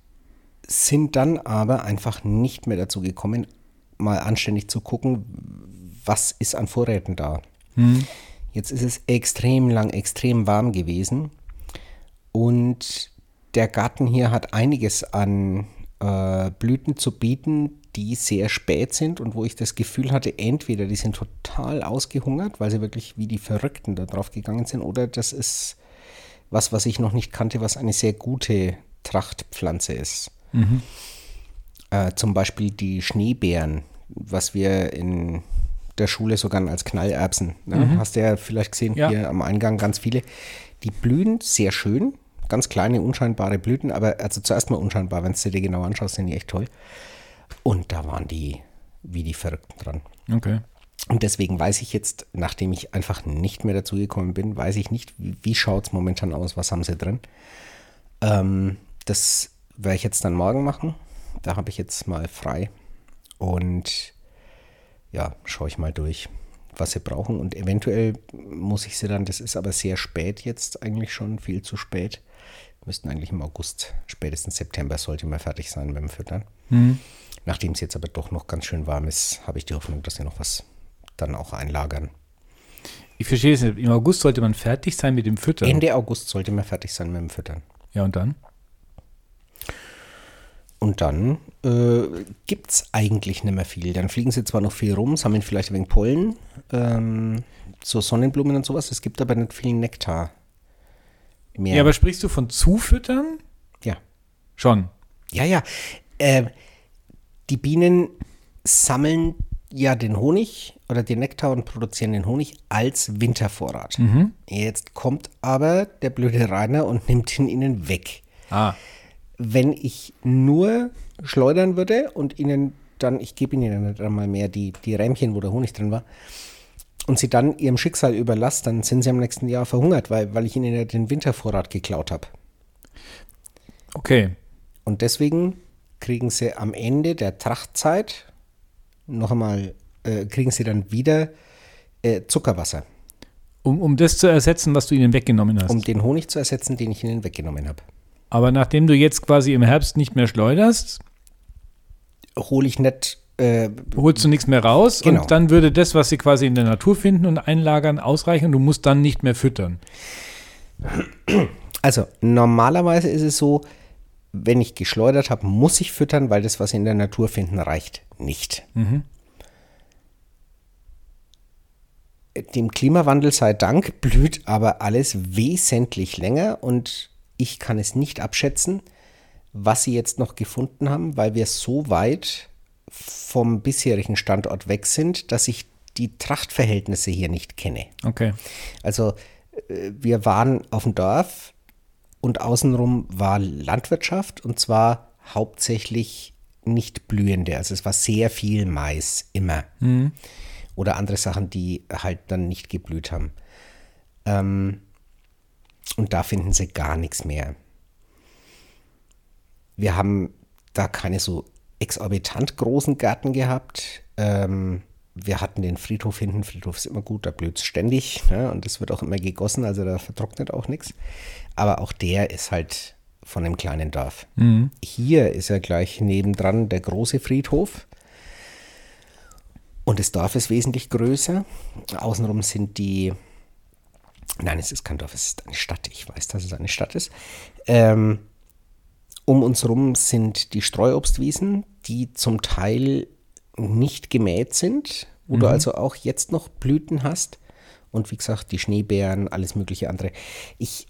sind dann aber einfach nicht mehr dazu gekommen, mal anständig zu gucken, was ist an Vorräten da. Jetzt ist es extrem lang, extrem warm gewesen und der Garten hier hat einiges an äh, Blüten zu bieten, die sehr spät sind und wo ich das Gefühl hatte, entweder die sind total ausgehungert, weil sie wirklich wie die Verrückten da drauf gegangen sind, oder das ist was, was ich noch nicht kannte, was eine sehr gute Trachtpflanze ist. Äh, zum Beispiel die Schneebeeren, was wir in der Schule sogar als Knallerbsen, ne? hast du ja vielleicht gesehen, Ja. hier am Eingang ganz viele. Die blühen sehr schön, ganz kleine, unscheinbare Blüten, aber also zuerst mal unscheinbar, wenn du dir genau anschaust, sind die echt toll. Und da waren die wie die Verrückten dran. Okay. Und deswegen weiß ich jetzt, nachdem ich einfach nicht mehr dazu gekommen bin, weiß ich nicht, wie, wie schaut es momentan aus, was haben sie drin. Ähm, das werde ich jetzt dann morgen machen. Da habe ich jetzt mal frei. Und ja, schaue ich mal durch, was sie brauchen. Und eventuell muss ich sie dann, das ist aber sehr spät jetzt eigentlich schon, viel zu spät. Müssten eigentlich im August, spätestens September sollte mal fertig sein beim Füttern. Nachdem es jetzt aber doch noch ganz schön warm ist, habe ich die Hoffnung, dass sie noch was dann auch einlagern. Ich verstehe es nicht. Im August sollte man fertig sein mit dem Füttern. Ende August sollte man fertig sein mit dem Füttern. Ja, und dann? Und dann äh, gibt es eigentlich nicht mehr viel. Dann fliegen sie zwar noch viel rum, sammeln vielleicht ein wenig Pollen, ähm, so Sonnenblumen und sowas. Es gibt aber nicht viel Nektar mehr. Ja, aber sprichst du von Zufüttern? ja. Schon. Ja, ja. Äh, die Bienen sammeln ja den Honig oder den Nektar und produzieren den Honig als Wintervorrat. Jetzt kommt aber der blöde Rainer und nimmt ihn ihnen weg. Ah. Wenn ich nur schleudern würde und ihnen dann, ich gebe ihnen dann einmal mehr die, die Rähmchen, wo der Honig drin war, und sie dann ihrem Schicksal überlasse, dann sind sie am nächsten Jahr verhungert, weil, weil ich ihnen ja den Wintervorrat geklaut habe. Okay. Und deswegen kriegen sie am Ende der Trachtzeit noch einmal, äh, kriegen sie dann wieder äh, Zuckerwasser, Um, um das zu ersetzen, was du ihnen weggenommen hast. um den Honig zu ersetzen, den ich ihnen weggenommen habe. Aber nachdem du jetzt quasi im Herbst nicht mehr schleuderst, Hole ich nicht, äh, holst du nichts mehr raus Genau. und dann würde das, was sie quasi in der Natur finden und einlagern, ausreichen und du musst dann nicht mehr füttern. also normalerweise ist es so, wenn ich geschleudert habe, muss ich füttern, weil das, was sie in der Natur finden, reicht nicht. Dem Klimawandel sei Dank blüht aber alles wesentlich länger und ich kann es nicht abschätzen, was sie jetzt noch gefunden haben, weil wir so weit vom bisherigen Standort weg sind, dass ich die Trachtverhältnisse hier nicht kenne. Okay. Also äh, wir waren auf dem Dorf und außenrum war Landwirtschaft und zwar hauptsächlich nicht blühende. Also es war sehr viel Mais immer. Oder andere Sachen, die halt dann nicht geblüht haben. Ähm, und da finden sie gar nichts mehr. Wir haben da keine so exorbitant großen Gärten gehabt. Ähm, wir hatten den Friedhof hinten. Friedhof ist immer gut, da blüht es ständig. Ne? Und es wird auch immer gegossen, also da vertrocknet auch nichts. Aber auch der ist halt von einem kleinen Dorf. Hier ist ja gleich nebendran der große Friedhof. Und das Dorf ist wesentlich größer. Außenrum sind die. Nein, es ist kein Dorf, es ist eine Stadt. Ich weiß, dass es eine Stadt ist. Ähm, um uns herum sind die Streuobstwiesen, die zum Teil nicht gemäht sind, wo du also auch jetzt noch Blüten hast. Und wie gesagt, die Schneebeeren, alles mögliche andere. Ich,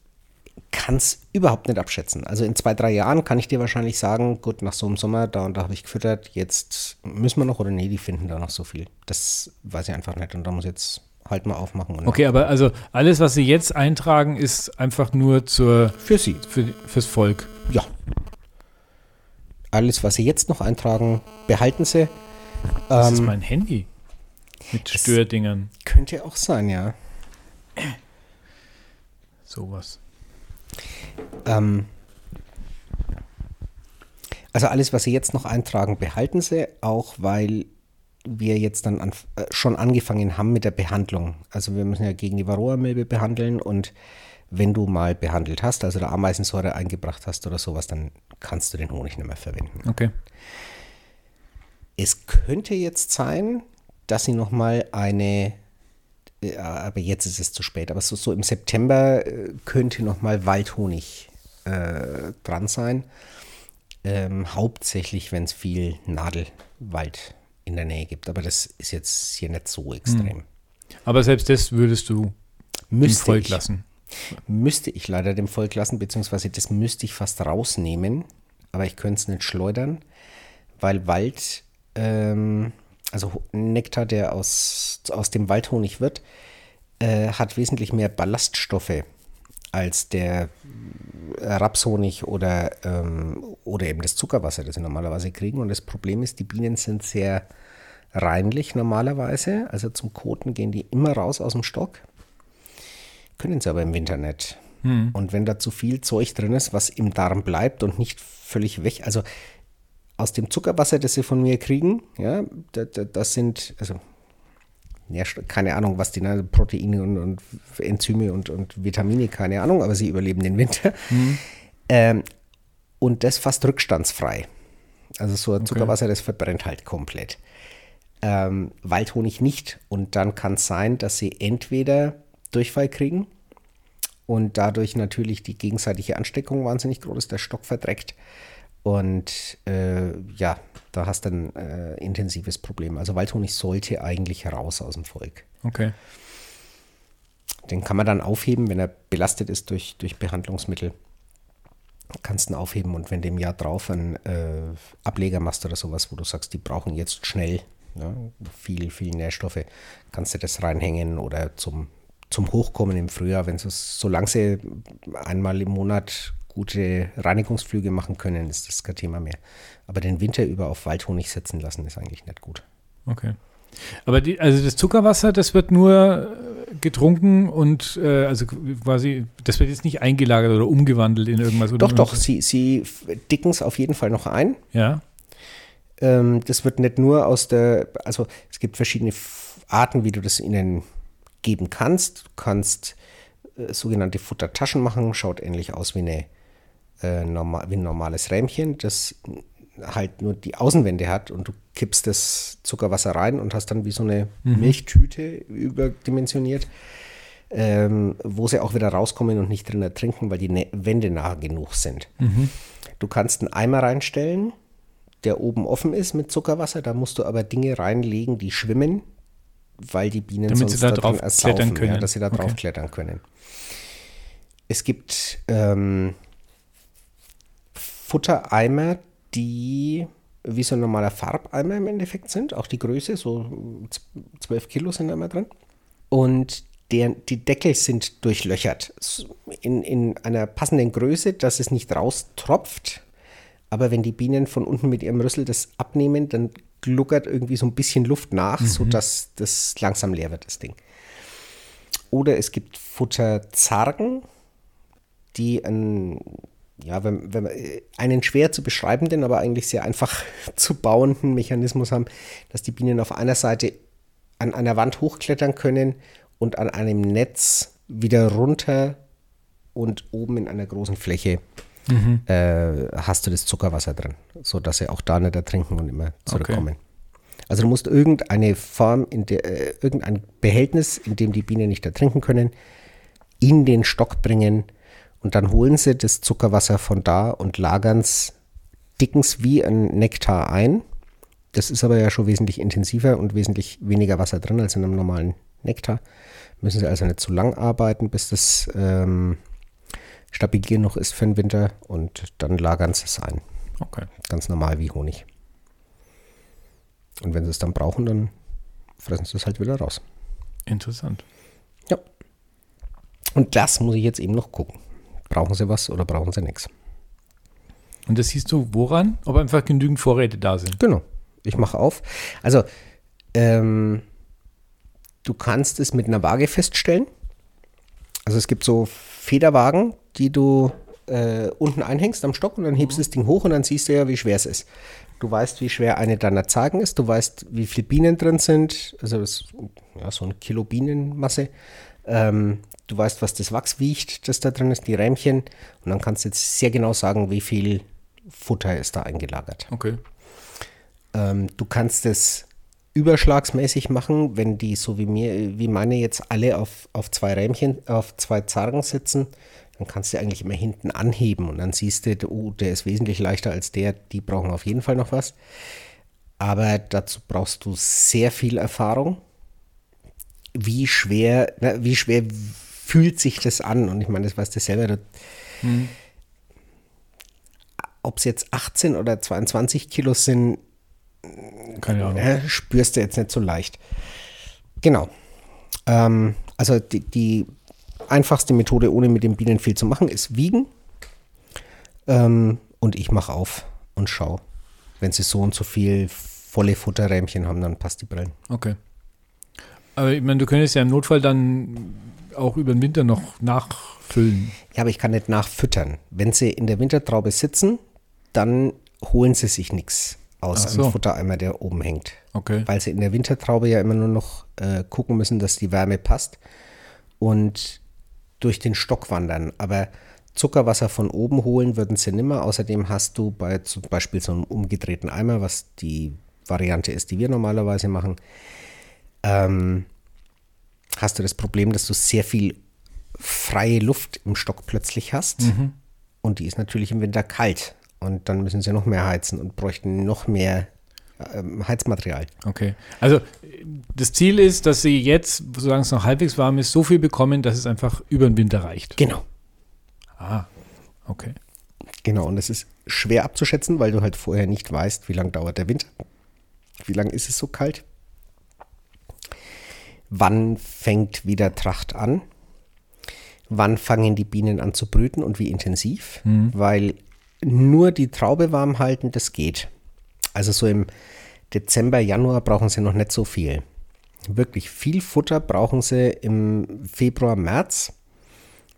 kann es überhaupt nicht abschätzen. Also in zwei, drei Jahren kann ich dir wahrscheinlich sagen, gut, nach so einem Sommer, da und da habe ich gefüttert, jetzt müssen wir noch oder nee, die finden da noch so viel. Das weiß ich einfach nicht und da muss ich jetzt halt mal aufmachen. okay, aber also alles, was Sie jetzt eintragen, ist einfach nur zur für Sie. Für, fürs Volk. Ja. Alles, was Sie jetzt noch eintragen, behalten Sie. Das ähm, ist mein Handy. Mit Stördingern. Könnte auch sein, ja. Sowas. Ähm, also alles, was Sie jetzt noch eintragen, behalten Sie, auch weil wir jetzt dann an, äh, schon angefangen haben mit der Behandlung. Also wir müssen ja gegen die Varroa-Milbe behandeln und wenn du mal behandelt hast, also der Ameisensäure eingebracht hast oder sowas, dann kannst du den Honig nicht mehr verwenden. Okay. Es könnte jetzt sein, dass sie nochmal eine, äh, aber jetzt ist es zu spät, aber so, so im September äh, könnte nochmal Waldhonig äh, dran sein. Ähm, hauptsächlich, wenn es viel Nadelwald in der Nähe gibt. Aber das ist jetzt hier nicht so extrem. Hm. Aber selbst das würdest du müsste dem Volk ich, lassen. Müsste ich leider dem Volk lassen, beziehungsweise das müsste ich fast rausnehmen. Aber ich könnte es nicht schleudern, weil Wald, ähm, also Nektar, der aus, aus dem Waldhonig wird, äh, hat wesentlich mehr Ballaststoffe als der Rapshonig oder, ähm, oder eben das Zuckerwasser, das sie normalerweise kriegen. Und das Problem ist, die Bienen sind sehr reinlich normalerweise. Also zum Koten gehen die immer raus aus dem Stock. Können sie aber im Winter nicht. Hm. Und wenn da zu viel Zeug drin ist, was im Darm bleibt und nicht völlig weg, also aus dem Zuckerwasser, das sie von mir kriegen, ja, das, sind, also ja, keine Ahnung, was die ne, Proteine und, und, Enzyme und, und Vitamine, keine Ahnung, aber sie überleben den Winter. Mhm. Ähm, und das fast rückstandsfrei. Also so ein Zuckerwasser, okay. das verbrennt halt komplett. Ähm, Waldhonig nicht. Und dann kann es sein, dass sie entweder Durchfall kriegen und dadurch natürlich die gegenseitige Ansteckung wahnsinnig groß ist, der Stock verdreckt. Und äh, ja, da hast du ein äh, intensives Problem. Also Waldhonig sollte eigentlich heraus aus dem Volk. Okay. Den kann man dann aufheben, wenn er belastet ist durch, durch Behandlungsmittel. Kannst du ihn aufheben und wenn du im Jahr drauf einen äh, Ableger machst oder sowas, wo du sagst, die brauchen jetzt schnell ja, viel, viel Nährstoffe, kannst du das reinhängen oder zum, zum Hochkommen im Frühjahr, wenn es, solange sie einmal im Monat gute Reinigungsflüge machen können, ist das kein Thema mehr. Aber den Winter über auf Waldhonig setzen lassen, ist eigentlich nicht gut. Okay. Aber die, also das Zuckerwasser, das wird nur äh, getrunken und äh, also quasi, das wird jetzt nicht eingelagert oder umgewandelt in irgendwas. Oder doch, doch, sie, sie dicken es auf jeden Fall noch ein. Ja. Ähm, das wird nicht nur aus der, also es gibt verschiedene Arten, wie du das ihnen geben kannst. Du kannst äh, sogenannte Futtertaschen machen, schaut ähnlich aus wie eine äh, normal, wie ein normales Rähmchen, das halt nur die Außenwände hat und du kippst das Zuckerwasser rein und hast dann wie so eine mhm. Milchtüte überdimensioniert, ähm, wo sie auch wieder rauskommen und nicht drin ertrinken, weil die ne Wände nah genug sind. Mhm. Du kannst einen Eimer reinstellen, der oben offen ist mit Zuckerwasser, da musst du aber Dinge reinlegen, die schwimmen, weil die Bienen Damit sonst sie da drauf klettern können. Ja, dass sie da drauf okay. klettern können. Es gibt ähm, Futtereimer, die wie so ein normaler Farbeimer im Endeffekt sind, auch die Größe, so 12 Kilo sind da immer drin. Und der, die Deckel sind durchlöchert in, in einer passenden Größe, dass es nicht raustropft. Aber wenn die Bienen von unten mit ihrem Rüssel das abnehmen, dann gluckert irgendwie so ein bisschen Luft nach, mhm. sodass das langsam leer wird, das Ding. Oder es gibt Futterzargen, die ein ja, wenn, wenn äh, einen schwer zu beschreibenden, aber eigentlich sehr einfach zu bauenden Mechanismus haben, dass die Bienen auf einer Seite an einer Wand hochklettern können und an einem Netz wieder runter und oben in einer großen Fläche mhm. äh, hast du das Zuckerwasser drin, sodass sie auch da nicht ertrinken und immer zurückkommen. Okay. Also du musst irgendeine Form, in der, äh, irgendein Behältnis, in dem die Bienen nicht ertrinken können, in den Stock bringen, und dann holen sie das Zuckerwasser von da und lagern es, dicken es wie ein Nektar ein. Das ist aber ja schon wesentlich intensiver und wesentlich weniger Wasser drin als in einem normalen Nektar. Müssen sie also nicht zu lang arbeiten, bis das ähm, stabil genug ist für den Winter und dann lagern sie es ein. Okay. Ganz normal wie Honig. Und wenn sie es dann brauchen, dann fressen sie es halt wieder raus. Interessant. Ja. Und das muss ich jetzt eben noch gucken. Brauchen sie was oder brauchen sie nichts? Und das siehst du woran? Ob einfach genügend Vorräte da sind. Genau. Ich mache auf. Also, ähm, du kannst es mit einer Waage feststellen. Also es gibt so Federwagen, die du äh, unten einhängst am Stock und dann hebst du das Ding hoch und dann siehst du ja, wie schwer es ist. Du weißt, wie schwer eine deiner Zagen ist, du weißt, wie viele Bienen drin sind, also das, ja, so ein Kilo Bienenmasse. Ähm, du weißt, was das Wachs wiegt, das da drin ist, die Rähmchen. Und dann kannst du jetzt sehr genau sagen, wie viel Futter ist da eingelagert. Okay. Ähm, du kannst es überschlagsmäßig machen, wenn die so wie mir, wie meine jetzt alle auf, auf zwei Rähmchen, auf zwei Zargen sitzen, dann kannst du eigentlich immer hinten anheben und dann siehst du, oh, der ist wesentlich leichter als der, die brauchen auf jeden Fall noch was. Aber dazu brauchst du sehr viel Erfahrung. Wie schwer, na, wie schwer fühlt sich das an? Und ich meine, das weißt du selber. Hm. Ob es jetzt 18 oder 22 Kilo sind, Keine Ahnung. äh, spürst du jetzt nicht so leicht. Genau. Ähm, also die, die einfachste Methode, ohne mit den Bienen viel zu machen, ist wiegen. Ähm, und ich mache auf und schau. Wenn sie so und so viel volle Futterrähmchen haben, dann passt die Brillen. Okay. Aber ich meine, du könntest ja im Notfall dann auch über den Winter noch nachfüllen. Ja, aber ich kann nicht nachfüttern. Wenn sie in der Wintertraube sitzen, dann holen sie sich nichts aus Ach so. einem Futtereimer, der oben hängt. Okay. Weil sie in der Wintertraube ja immer nur noch äh, gucken müssen, dass die Wärme passt und durch den Stock wandern. Aber Zuckerwasser von oben holen würden sie nimmer. Außerdem hast du bei zum Beispiel so einem umgedrehten Eimer, was die Variante ist, die wir normalerweise machen, ähm, hast du das Problem, dass du sehr viel freie Luft im Stock plötzlich hast. Und die ist natürlich im Winter kalt. Und dann müssen sie noch mehr heizen und bräuchten noch mehr ähm, Heizmaterial. Okay. Also das Ziel ist, dass sie jetzt, solange es noch halbwegs warm ist, so viel bekommen, dass es einfach über den Winter reicht. Genau. Ah, okay. Genau, und es ist schwer abzuschätzen, weil du halt vorher nicht weißt, wie lange dauert der Winter. Wie lange ist es so kalt? Wann fängt wieder Tracht an? Wann fangen die Bienen an zu brüten und wie intensiv? Weil nur die Traube warm halten, das geht. Also so im Dezember, Januar brauchen sie noch nicht so viel. Wirklich viel Futter brauchen sie im Februar, März,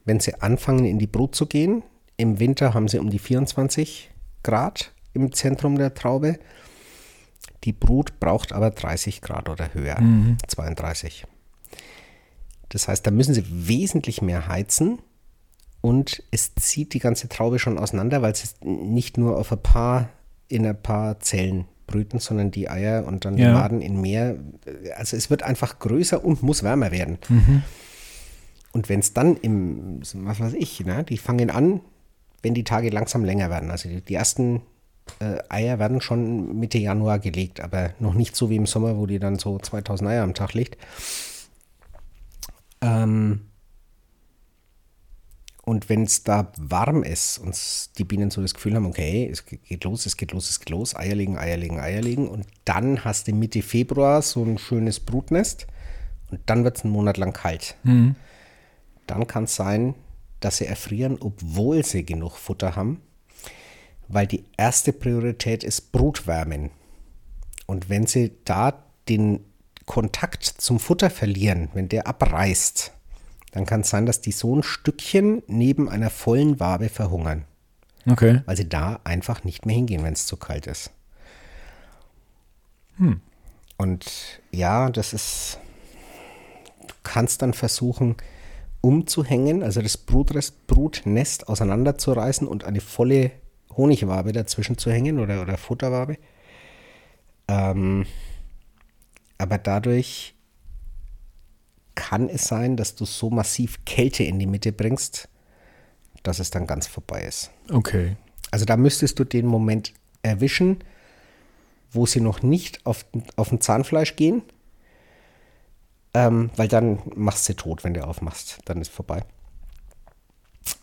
wenn sie anfangen in die Brut zu gehen. Im Winter haben sie um die 24 Grad im Zentrum der Traube. Die Brut braucht aber 30 Grad oder höher, 32. Das heißt, da müssen sie wesentlich mehr heizen und es zieht die ganze Traube schon auseinander, weil sie nicht nur auf ein paar, in ein paar Zellen brüten, sondern die Eier und dann die Ja. Maden in mehr. Also es wird einfach größer und muss wärmer werden. Und wenn es dann im, was weiß ich, ne, die fangen an, wenn die Tage langsam länger werden. Also die, die ersten äh, Eier werden schon Mitte Januar gelegt, aber noch nicht so wie im Sommer, wo die dann so 2000 Eier am Tag legt. Ähm, und wenn es da warm ist und die Bienen so das Gefühl haben, okay, es ge- geht los, es geht los, es geht los, Eier legen, Eier legen, Eier legen und dann hast du Mitte Februar so ein schönes Brutnest und dann wird es einen Monat lang kalt. Dann kann es sein, dass sie erfrieren, obwohl sie genug Futter haben, weil die erste Priorität ist Brutwärmen. Und wenn sie da den Kontakt zum Futter verlieren, wenn der abreißt, dann kann es sein, dass die so ein Stückchen neben einer vollen Wabe verhungern, Okay. weil sie da einfach nicht mehr hingehen, wenn es zu kalt ist. Und ja, das ist, du kannst dann versuchen, umzuhängen, also das Brutnest auseinanderzureißen und eine volle Honigwabe dazwischen zu hängen oder, oder Futterwabe. Ähm, aber dadurch kann es sein, dass du so massiv Kälte in die Mitte bringst, dass es dann ganz vorbei ist. Okay. Also da müsstest du den Moment erwischen, wo sie noch nicht auf, auf ein Zahnfleisch gehen, ähm, weil dann machst du sie tot, wenn du aufmachst. Dann ist vorbei.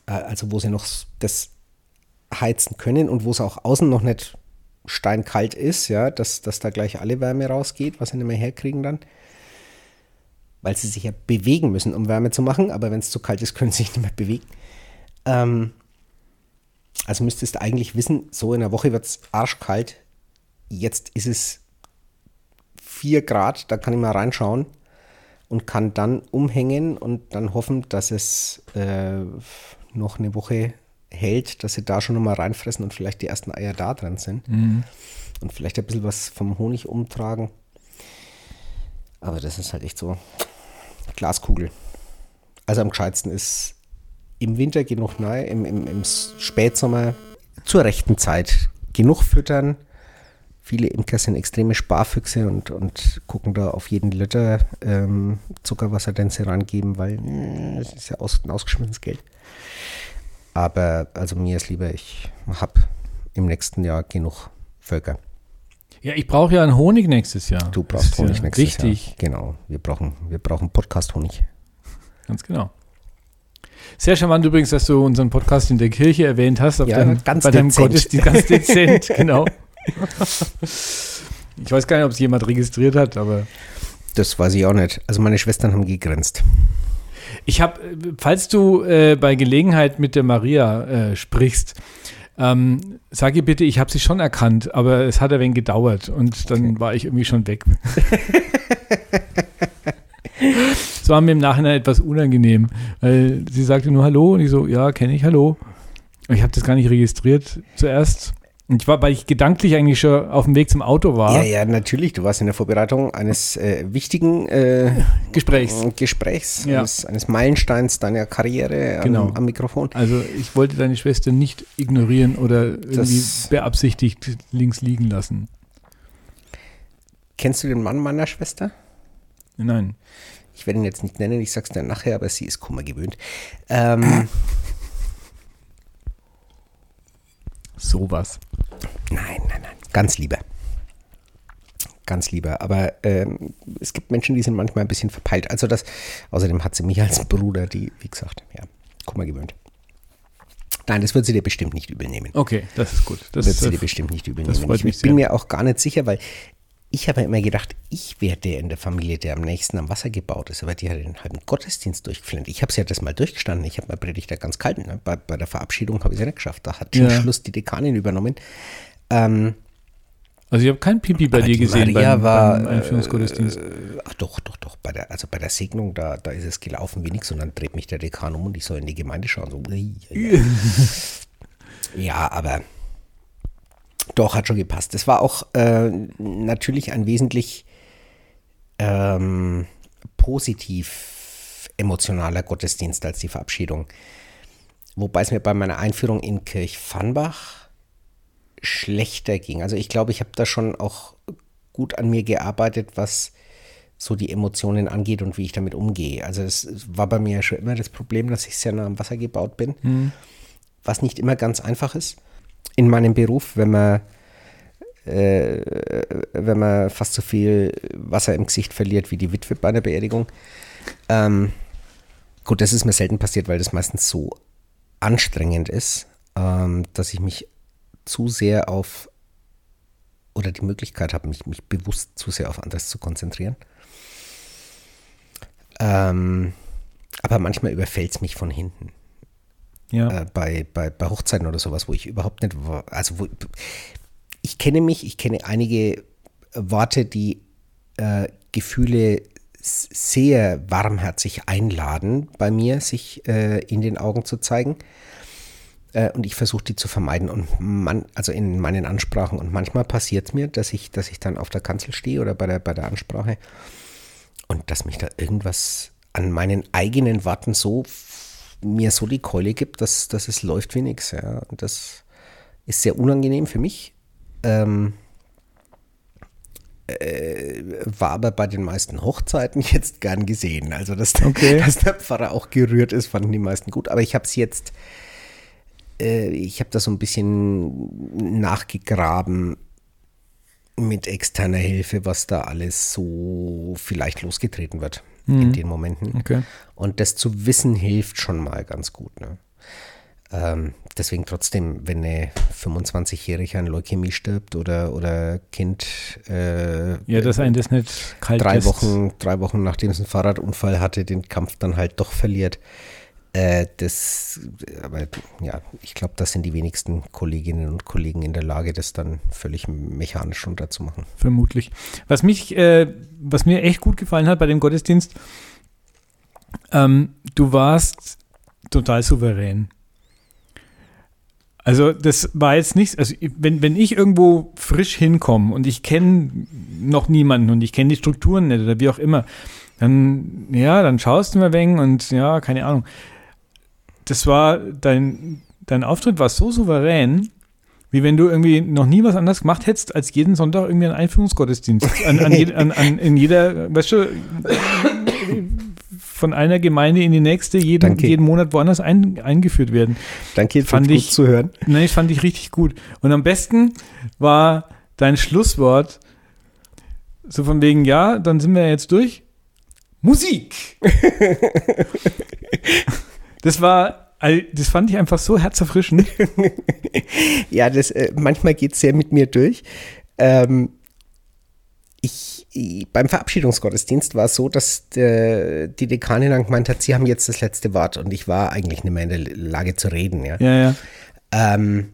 äh, also wo sie noch das heizen können und wo es auch außen noch nicht steinkalt ist, ja, dass, dass da gleich alle Wärme rausgeht, was sie nicht mehr herkriegen dann. Weil sie sich ja bewegen müssen, um Wärme zu machen, aber wenn es zu kalt ist, können sie sich nicht mehr bewegen. Ähm, also müsstest du eigentlich wissen, so in der Woche wird es arschkalt. Jetzt ist es 4 Grad, da kann ich mal reinschauen und kann dann umhängen und dann hoffen, dass es äh, noch eine Woche hält, dass sie da schon nochmal reinfressen und vielleicht die ersten Eier da drin sind. Mhm. Und vielleicht ein bisschen was vom Honig umtragen. Aber das ist halt echt so Glaskugel. Also am gescheitsten ist im Winter genug neu, im, im, im Spätsommer zur rechten Zeit genug füttern. Viele Imker sind extreme Sparfüchse und, und gucken da auf jeden Liter ähm, Zuckerwasser, den sie rangeben, weil äh, es ist ja aus, ausgeschmissenes Geld. Aber also mir ist lieber, ich habe im nächsten Jahr genug Völker. Ja, ich brauche ja einen Honig nächstes Jahr. Du brauchst Honig ja nächstes wichtig. Jahr. Genau, wir brauchen, wir brauchen Podcast-Honig. Ganz genau. Sehr charmant übrigens, dass du unseren Podcast in der Kirche erwähnt hast. ja, deinem, ganz bei deinem Gottesdienst ganz dezent, genau. Ich weiß gar nicht, ob es jemand registriert hat, aber. Das weiß ich auch nicht. Also meine Schwestern haben gegrenzt. Ich habe, falls du äh, bei Gelegenheit mit der Maria äh, sprichst, ähm, sag ihr bitte, ich habe sie schon erkannt, aber es hat ein wenig gedauert und dann okay. war ich irgendwie schon weg. Es war mir im Nachhinein etwas unangenehm, weil sie sagte nur Hallo und ich so, ja, kenne ich, Hallo. Ich habe das gar nicht registriert zuerst. Und ich war, weil ich gedanklich eigentlich schon auf dem Weg zum Auto war. Ja, ja, natürlich. Du warst in der Vorbereitung eines äh, wichtigen äh, Gesprächs. Gesprächs, ja. eines, eines, Meilensteins deiner Karriere genau. am, am, Mikrofon. Also ich wollte deine Schwester nicht ignorieren oder irgendwie das beabsichtigt links liegen lassen. Kennst du den Mann meiner Schwester? Nein. Ich werde ihn jetzt nicht nennen, ich sag's dir nachher, aber sie ist Kummer gewöhnt. Ähm, Sowas. Nein, nein, nein. Ganz lieber. Ganz lieber. Aber ähm, es gibt Menschen, die sind manchmal ein bisschen verpeilt. Also das, außerdem hat sie mich als Bruder, die, wie gesagt, ja, Kummer gewöhnt. Nein, das wird sie dir bestimmt nicht übel nehmen. Okay, das ist gut. Das wird sie dir bestimmt nicht übel nehmen. ich bin sehr. mir auch gar nicht sicher, weil ich habe immer gedacht, ich wäre der in der Familie, der am nächsten am Wasser gebaut ist, aber die hat den halben Gottesdienst durchgeflennt. Ich habe es ja das mal durchgestanden. Ich habe mal Predigt da ganz kalt. Ne? Bei, bei, der Verabschiedung habe ich es ja nicht geschafft. Da hat ja. zum Schluss die Dekanin übernommen. Ähm, also ich habe kein Pipi bei dir gesehen Maria beim, war, beim Einführungsgottesdienst. Äh, ach doch, doch, doch. Bei der, also bei der Segnung, da, da ist es gelaufen wie nichts und dann dreht mich der Dekan um und ich soll in die Gemeinde schauen. So, ja, aber doch, hat schon gepasst. Es war auch äh, natürlich ein wesentlich ähm, positiv emotionaler Gottesdienst als die Verabschiedung. Wobei es mir bei meiner Einführung in Kirchfannbach schlechter ging. Also ich glaube, ich habe da schon auch gut an mir gearbeitet, was so die Emotionen angeht und wie ich damit umgehe. Also es war bei mir ja schon immer das Problem, dass ich sehr nah am Wasser gebaut bin, mhm. was nicht immer ganz einfach ist in meinem Beruf, wenn man, äh, wenn man fast so viel Wasser im Gesicht verliert wie die Witwe bei einer Beerdigung. Ähm, gut, das ist mir selten passiert, weil das meistens so anstrengend ist, ähm, dass ich mich zu sehr auf oder die Möglichkeit habe, mich, mich bewusst zu sehr auf anderes zu konzentrieren. Ähm, aber manchmal überfällt es mich von hinten. Ja. Äh, bei, bei, bei Hochzeiten oder sowas, wo ich überhaupt nicht, also wo, ich kenne mich, ich kenne einige Worte, die äh, Gefühle sehr warmherzig einladen, bei mir sich äh, in den Augen zu zeigen. Äh, und ich versuche die zu vermeiden und man, also in meinen Ansprachen. Und manchmal passiert es mir, dass ich, dass ich dann auf der Kanzel stehe oder bei der, bei der Ansprache und dass mich da irgendwas an meinen eigenen Worten so mir so die Keule gibt, dass, dass es läuft wie nichts. Ja. Und das ist sehr unangenehm für mich. Ähm, äh, war aber bei den meisten Hochzeiten jetzt gern gesehen. Also, dass, okay. dass der Pfarrer auch gerührt ist, fanden die meisten gut. Aber ich habe es jetzt, äh, ich habe da so ein bisschen nachgegraben mit externer Hilfe, was da alles so vielleicht losgetreten wird mhm. in den Momenten. Okay. Und das zu wissen hilft schon mal ganz gut. Ne? Ähm, deswegen trotzdem, wenn eine 25-Jährige an Leukämie stirbt oder, oder Kind äh, Ja, dass einen das nicht kalt drei lässt. Wochen, drei Wochen nachdem es einen Fahrradunfall hatte, den Kampf dann halt doch verliert. Äh, das, aber ja, ich glaube, das sind die wenigsten Kolleginnen und Kollegen in der Lage, das dann völlig mechanisch runterzumachen. Vermutlich. Was mich, äh, was mir echt gut gefallen hat bei dem Gottesdienst, ähm, du warst total souverän. Also das war jetzt nichts, also wenn, wenn ich irgendwo frisch hinkomme und ich kenne noch niemanden und ich kenne die Strukturen nicht oder wie auch immer, dann, ja, dann schaust du mal wenig und ja, keine Ahnung. Das war, dein, dein Auftritt war so souverän, wie wenn du irgendwie noch nie was anderes gemacht hättest, als jeden Sonntag irgendwie einen Einführungsgottesdienst. An, an, je, an, an in jeder, weißt du, von einer Gemeinde in die nächste, jeden, Danke. jeden Monat woanders ein, eingeführt werden. Danke, Fand gut ich- zu hören. Nein, fand ich richtig gut. Und am besten war dein Schlusswort so von wegen, ja, dann sind wir jetzt durch. Musik! das war, das fand ich einfach so herzerfrischend. Ja, das, äh, manchmal geht es sehr mit mir durch. Ähm, ich, beim Verabschiedungsgottesdienst war es so, dass der, die Dekanin dann gemeint hat, sie haben jetzt das letzte Wort und ich war eigentlich nicht mehr in der Lage zu reden. Ja. Ja, ja. Ähm,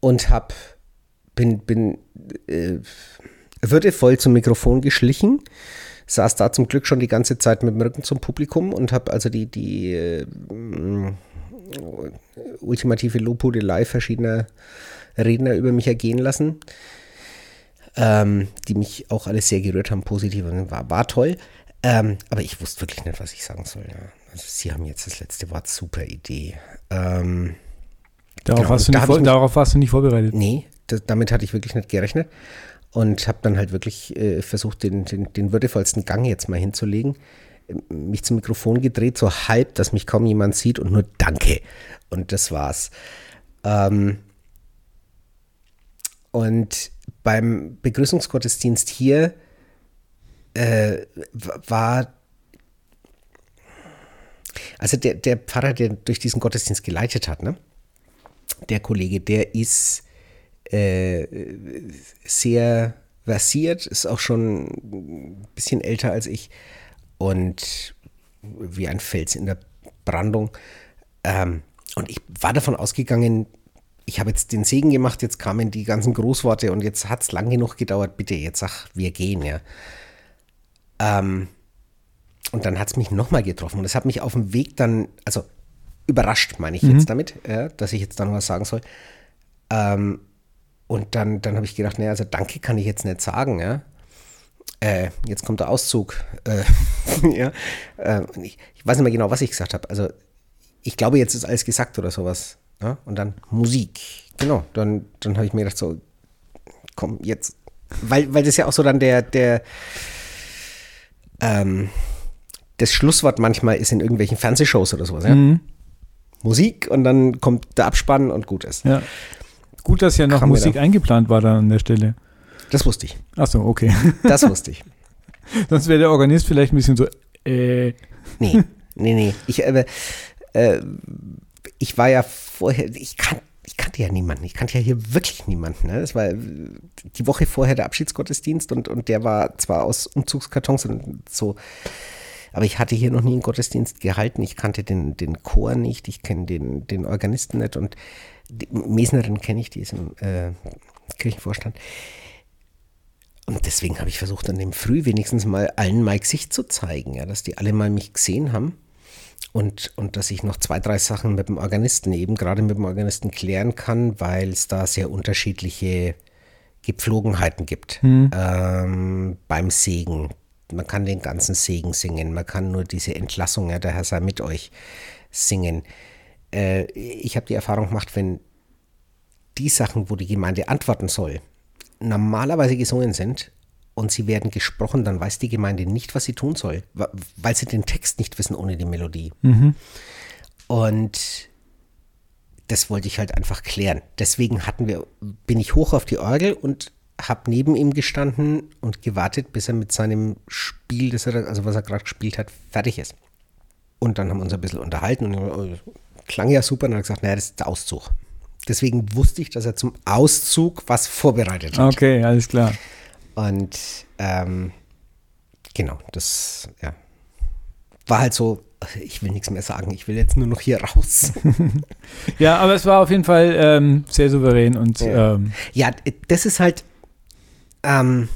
und hab, bin, bin äh, würdevoll zum Mikrofon geschlichen, saß da zum Glück schon die ganze Zeit mit dem Rücken zum Publikum und habe also die, die äh, ultimative Lobhudelei verschiedener Redner über mich ergehen lassen, ähm, die mich auch alle sehr gerührt haben, positiv und war, war toll. Ähm, aber ich wusste wirklich nicht, was ich sagen soll. Ja. Also Sie haben jetzt das letzte Wort, super Idee. Ähm, Darauf, Genau, du da vor, darauf warst du nicht vorbereitet. Nee, das, damit hatte ich wirklich nicht gerechnet. Und habe dann halt wirklich äh, versucht, den, den, den würdevollsten Gang jetzt mal hinzulegen. Mich zum Mikrofon gedreht, so halb, dass mich kaum jemand sieht und nur Danke. Und das war's. Ähm, und beim Begrüßungsgottesdienst hier äh, war also der, der Pfarrer, der durch diesen Gottesdienst geleitet hat, ne? der Kollege, der ist äh, sehr versiert, ist auch schon ein bisschen älter als ich und wie ein Fels in der Brandung. Ähm, und ich war davon ausgegangen, ich habe jetzt den Segen gemacht, jetzt kamen die ganzen Großworte und jetzt hat es lang genug gedauert, bitte, jetzt sag, wir gehen, ja. Ähm, und dann hat es mich nochmal getroffen und es hat mich auf dem Weg dann, also überrascht, meine ich jetzt damit, ja, dass ich jetzt da noch was sagen soll. Ähm, und dann, dann habe ich gedacht, naja, also danke kann ich jetzt nicht sagen, ja. Äh, jetzt kommt der Auszug. Äh, ja. Äh, ich, ich weiß nicht mehr genau, was ich gesagt habe. Also ich glaube, jetzt ist alles gesagt oder sowas. Ja? Und dann Musik. Genau. Dann, dann habe ich mir gedacht, so, komm, jetzt. Weil, weil das ja auch so dann der, der, ähm, das Schlusswort manchmal ist in irgendwelchen Fernsehshows oder sowas. Ja? Mhm. Musik und dann kommt der Abspann und gut ist. Ja. Gut, dass ja noch Kam Musik eingeplant war da an der Stelle. Das wusste ich. Achso, okay. Das wusste ich. Sonst wäre der Organist vielleicht ein bisschen so, äh, Nee, nee, nee. Ich, äh, äh, ich war ja vorher, ich, kan ich kannte ja niemanden. Ich kannte ja hier wirklich niemanden. Ne? Das war die Woche vorher der Abschiedsgottesdienst und, und der war zwar aus Umzugskartons und so, aber ich hatte hier noch nie einen Gottesdienst gehalten. Ich kannte den, den Chor nicht, ich kenne den, den Organisten nicht und Mesnerin kenne ich, die ist im äh, Kirchenvorstand. Und deswegen habe ich versucht, an dem Früh wenigstens mal allen mein Gesicht zu zeigen, ja, dass die alle mal mich gesehen haben. Und, und dass ich noch zwei, drei Sachen mit dem Organisten, eben gerade mit dem Organisten klären kann, weil es da sehr unterschiedliche Gepflogenheiten gibt ähm, beim Segen. Man kann den ganzen Segen singen, man kann nur diese Entlassung, ja, der Herr sei mit euch, singen. Äh, ich habe die Erfahrung gemacht, wenn die Sachen, wo die Gemeinde antworten soll, normalerweise gesungen sind und sie werden gesprochen, dann weiß die Gemeinde nicht, was sie tun soll, weil sie den Text nicht wissen ohne die Melodie. Und das wollte ich halt einfach klären. Deswegen hatten wir, bin ich hoch auf die Orgel und habe neben ihm gestanden und gewartet, bis er mit seinem Spiel, das er, also was er gerade gespielt hat, fertig ist. Und dann haben wir uns ein bisschen unterhalten und äh, klang ja super und hat gesagt, naja, das ist der Auszug. Deswegen wusste ich, dass er zum Auszug was vorbereitet hat. Okay, alles klar. Und ähm, genau, das ja, war halt so, ich will nichts mehr sagen, ich will jetzt nur noch hier raus. Ja, aber es war auf jeden Fall ähm, sehr souverän und Ja. ähm, ja, das ist halt, ähm,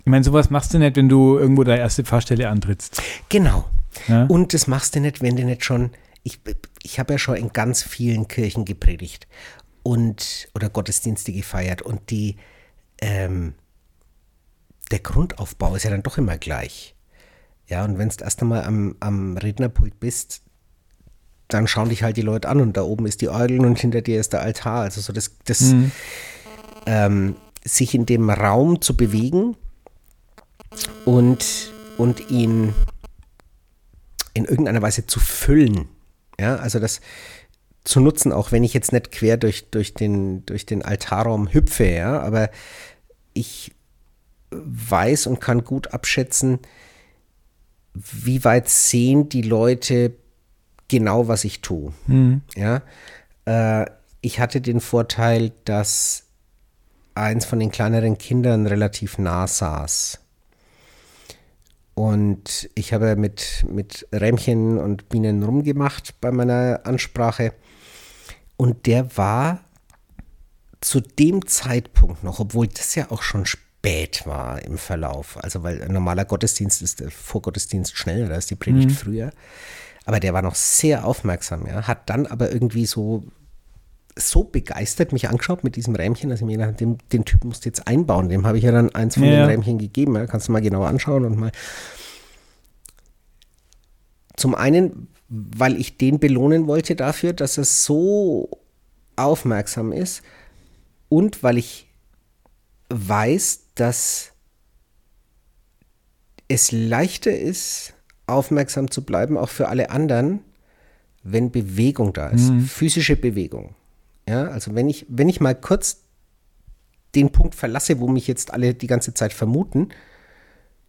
ich meine, sowas machst du nicht, wenn du irgendwo deine erste Pfarrstelle antrittst. genau. Ja? Und das machst du nicht, wenn du nicht schon, ich, ich habe ja schon in ganz vielen Kirchen gepredigt und oder Gottesdienste gefeiert und die, ähm, der Grundaufbau ist ja dann doch immer gleich. Ja, und wenn du erst einmal am, am Rednerpult bist, dann schauen dich halt die Leute an und da oben ist die Orgel und hinter dir ist der Altar. Also so das, das ähm, sich in dem Raum zu bewegen und, und ihn in irgendeiner Weise zu füllen. Ja, also das zu nutzen, auch wenn ich jetzt nicht quer durch, durch, den, durch den Altarraum hüpfe, ja, aber ich weiß und kann gut abschätzen, wie weit sehen die Leute genau, was ich tue. Ja, äh, ich hatte den Vorteil, dass eins von den kleineren Kindern relativ nah saß. Und ich habe mit, mit Rämchen und Bienen rumgemacht bei meiner Ansprache. Und der war zu dem Zeitpunkt noch, obwohl das ja auch schon spät war im Verlauf, also weil ein normaler Gottesdienst ist der Vorgottesdienst schneller, da ist die Predigt früher, aber der war noch sehr aufmerksam, ja, hat dann aber irgendwie so so begeistert mich angeschaut mit diesem Rämchen, dass ich mir gedacht den, den Typen musst du jetzt einbauen. Dem habe ich ja dann eins von Ja. den Rämchen gegeben. Ja. Kannst du mal genauer anschauen und mal. Zum einen, weil ich den belohnen wollte dafür, dass er so aufmerksam ist und weil ich weiß, dass es leichter ist, aufmerksam zu bleiben, auch für alle anderen, wenn Bewegung da ist, physische Bewegung. Ja, also wenn ich, wenn ich mal kurz den Punkt verlasse, wo mich jetzt alle die ganze Zeit vermuten,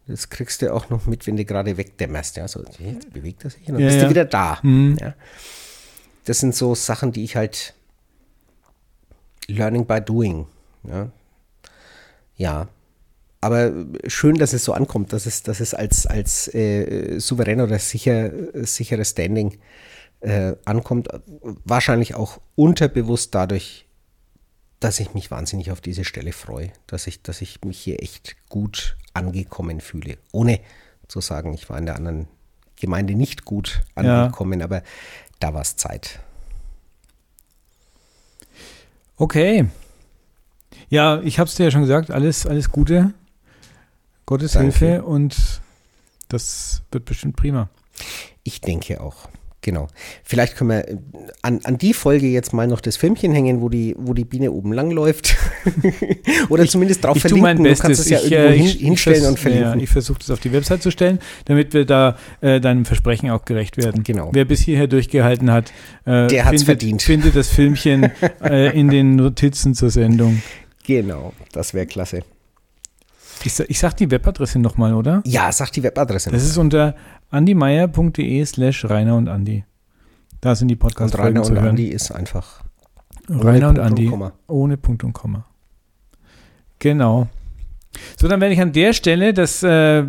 das kriegst du auch noch mit, wenn du gerade wegdämmerst. Ja, so, jetzt bewegt er sich und dann Ja, bist ja. du wieder da. Ja. Das sind so Sachen, die ich halt learning by doing. Ja, ja. aber schön, dass es so ankommt, dass es, dass es als, als äh, souverän oder sicher, sicheres Standing äh, ankommt. Wahrscheinlich auch unterbewusst dadurch, dass ich mich wahnsinnig auf diese Stelle freue, dass ich, dass ich mich hier echt gut angekommen fühle. Ohne zu sagen, ich war in der anderen Gemeinde nicht gut Ja. angekommen, aber da war es Zeit. Okay. Ja, ich habe es dir ja schon gesagt, alles, alles Gute. Gottes Danke. Hilfe und das wird bestimmt prima. Ich denke auch. Genau. Vielleicht können wir äh, an, an die Folge jetzt mal noch das Filmchen hängen, wo die, wo die Biene oben langläuft. Oder zumindest drauf ich tue verlinken. mein Du kannst Bestes. es ja ich, irgendwo äh, ich, hinstellen ich, und verlinken. Ja, ich versuche das auf die Website zu stellen, damit wir da äh, deinem Versprechen auch gerecht werden. Genau. Wer bis hierher durchgehalten hat, äh, Der findet, verdient. findet das Filmchen äh, in den Notizen zur Sendung. genau, das wäre klasse. Ich, sa- ich sag die Webadresse nochmal, oder? Ja, sag die Webadresse. Das ist unter andimeier.de slash Rainer und Andi. Da sind die und Podcast-Folgen Rainer und. Andi ist einfach Rainer und und Andi. Ohne Punkt und Komma. Genau. So, dann werde ich an der Stelle das äh,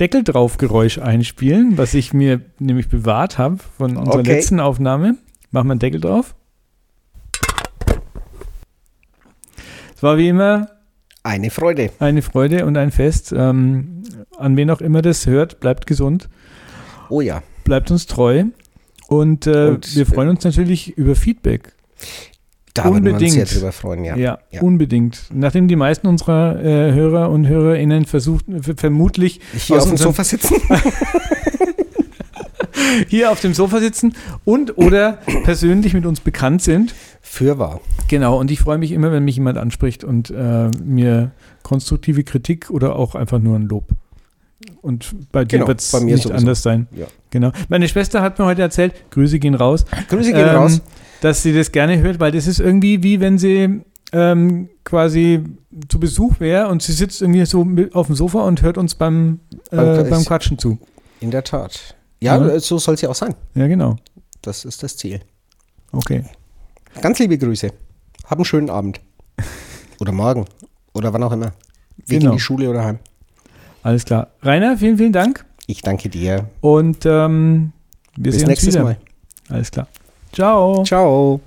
Deckel drauf Geräusch einspielen, was ich mir nämlich bewahrt habe von unserer Okay. letzten Aufnahme. Machen wir einen Deckel drauf. Es war wie immer eine Freude. eine Freude und ein Fest. Ähm, an wen auch immer das hört, bleibt gesund, Oh ja. bleibt uns treu und, äh, Und, wir freuen uns natürlich über Feedback. Da würden wir uns Unbedingt. sehr drüber freuen, ja. Ja, Ja. unbedingt. Nachdem die meisten unserer äh, Hörer und Hörerinnen versucht, v- vermutlich Hier auf dem Sofa sitzen. hier auf dem Sofa sitzen und oder persönlich mit uns bekannt sind. Fürwahr. Genau, und ich freue mich immer, wenn mich jemand anspricht und äh, mir konstruktive Kritik oder auch einfach nur ein Lob. Und bei dir Genau, wird es nicht sowieso. anders sein. Ja. Genau. Meine Schwester hat mir heute erzählt, Grüße gehen raus, Grüße gehen ähm, raus. dass sie das gerne hört, weil das ist irgendwie wie wenn sie ähm, quasi zu Besuch wäre und sie sitzt irgendwie so auf dem Sofa und hört uns beim, äh, Beim- beim Quatschen zu. In der Tat. Ja, Ja. so soll es ja auch sein. Ja, genau. Das ist das Ziel. Okay. Ganz liebe Grüße. Hab einen schönen Abend. Oder morgen. Oder wann auch immer. Weg Genau. in die Schule oder heim. Alles klar. Rainer, vielen, vielen Dank. Ich danke dir. Und ähm, wir Bis sehen uns nächstes wieder. Mal. Alles klar. Ciao. Ciao.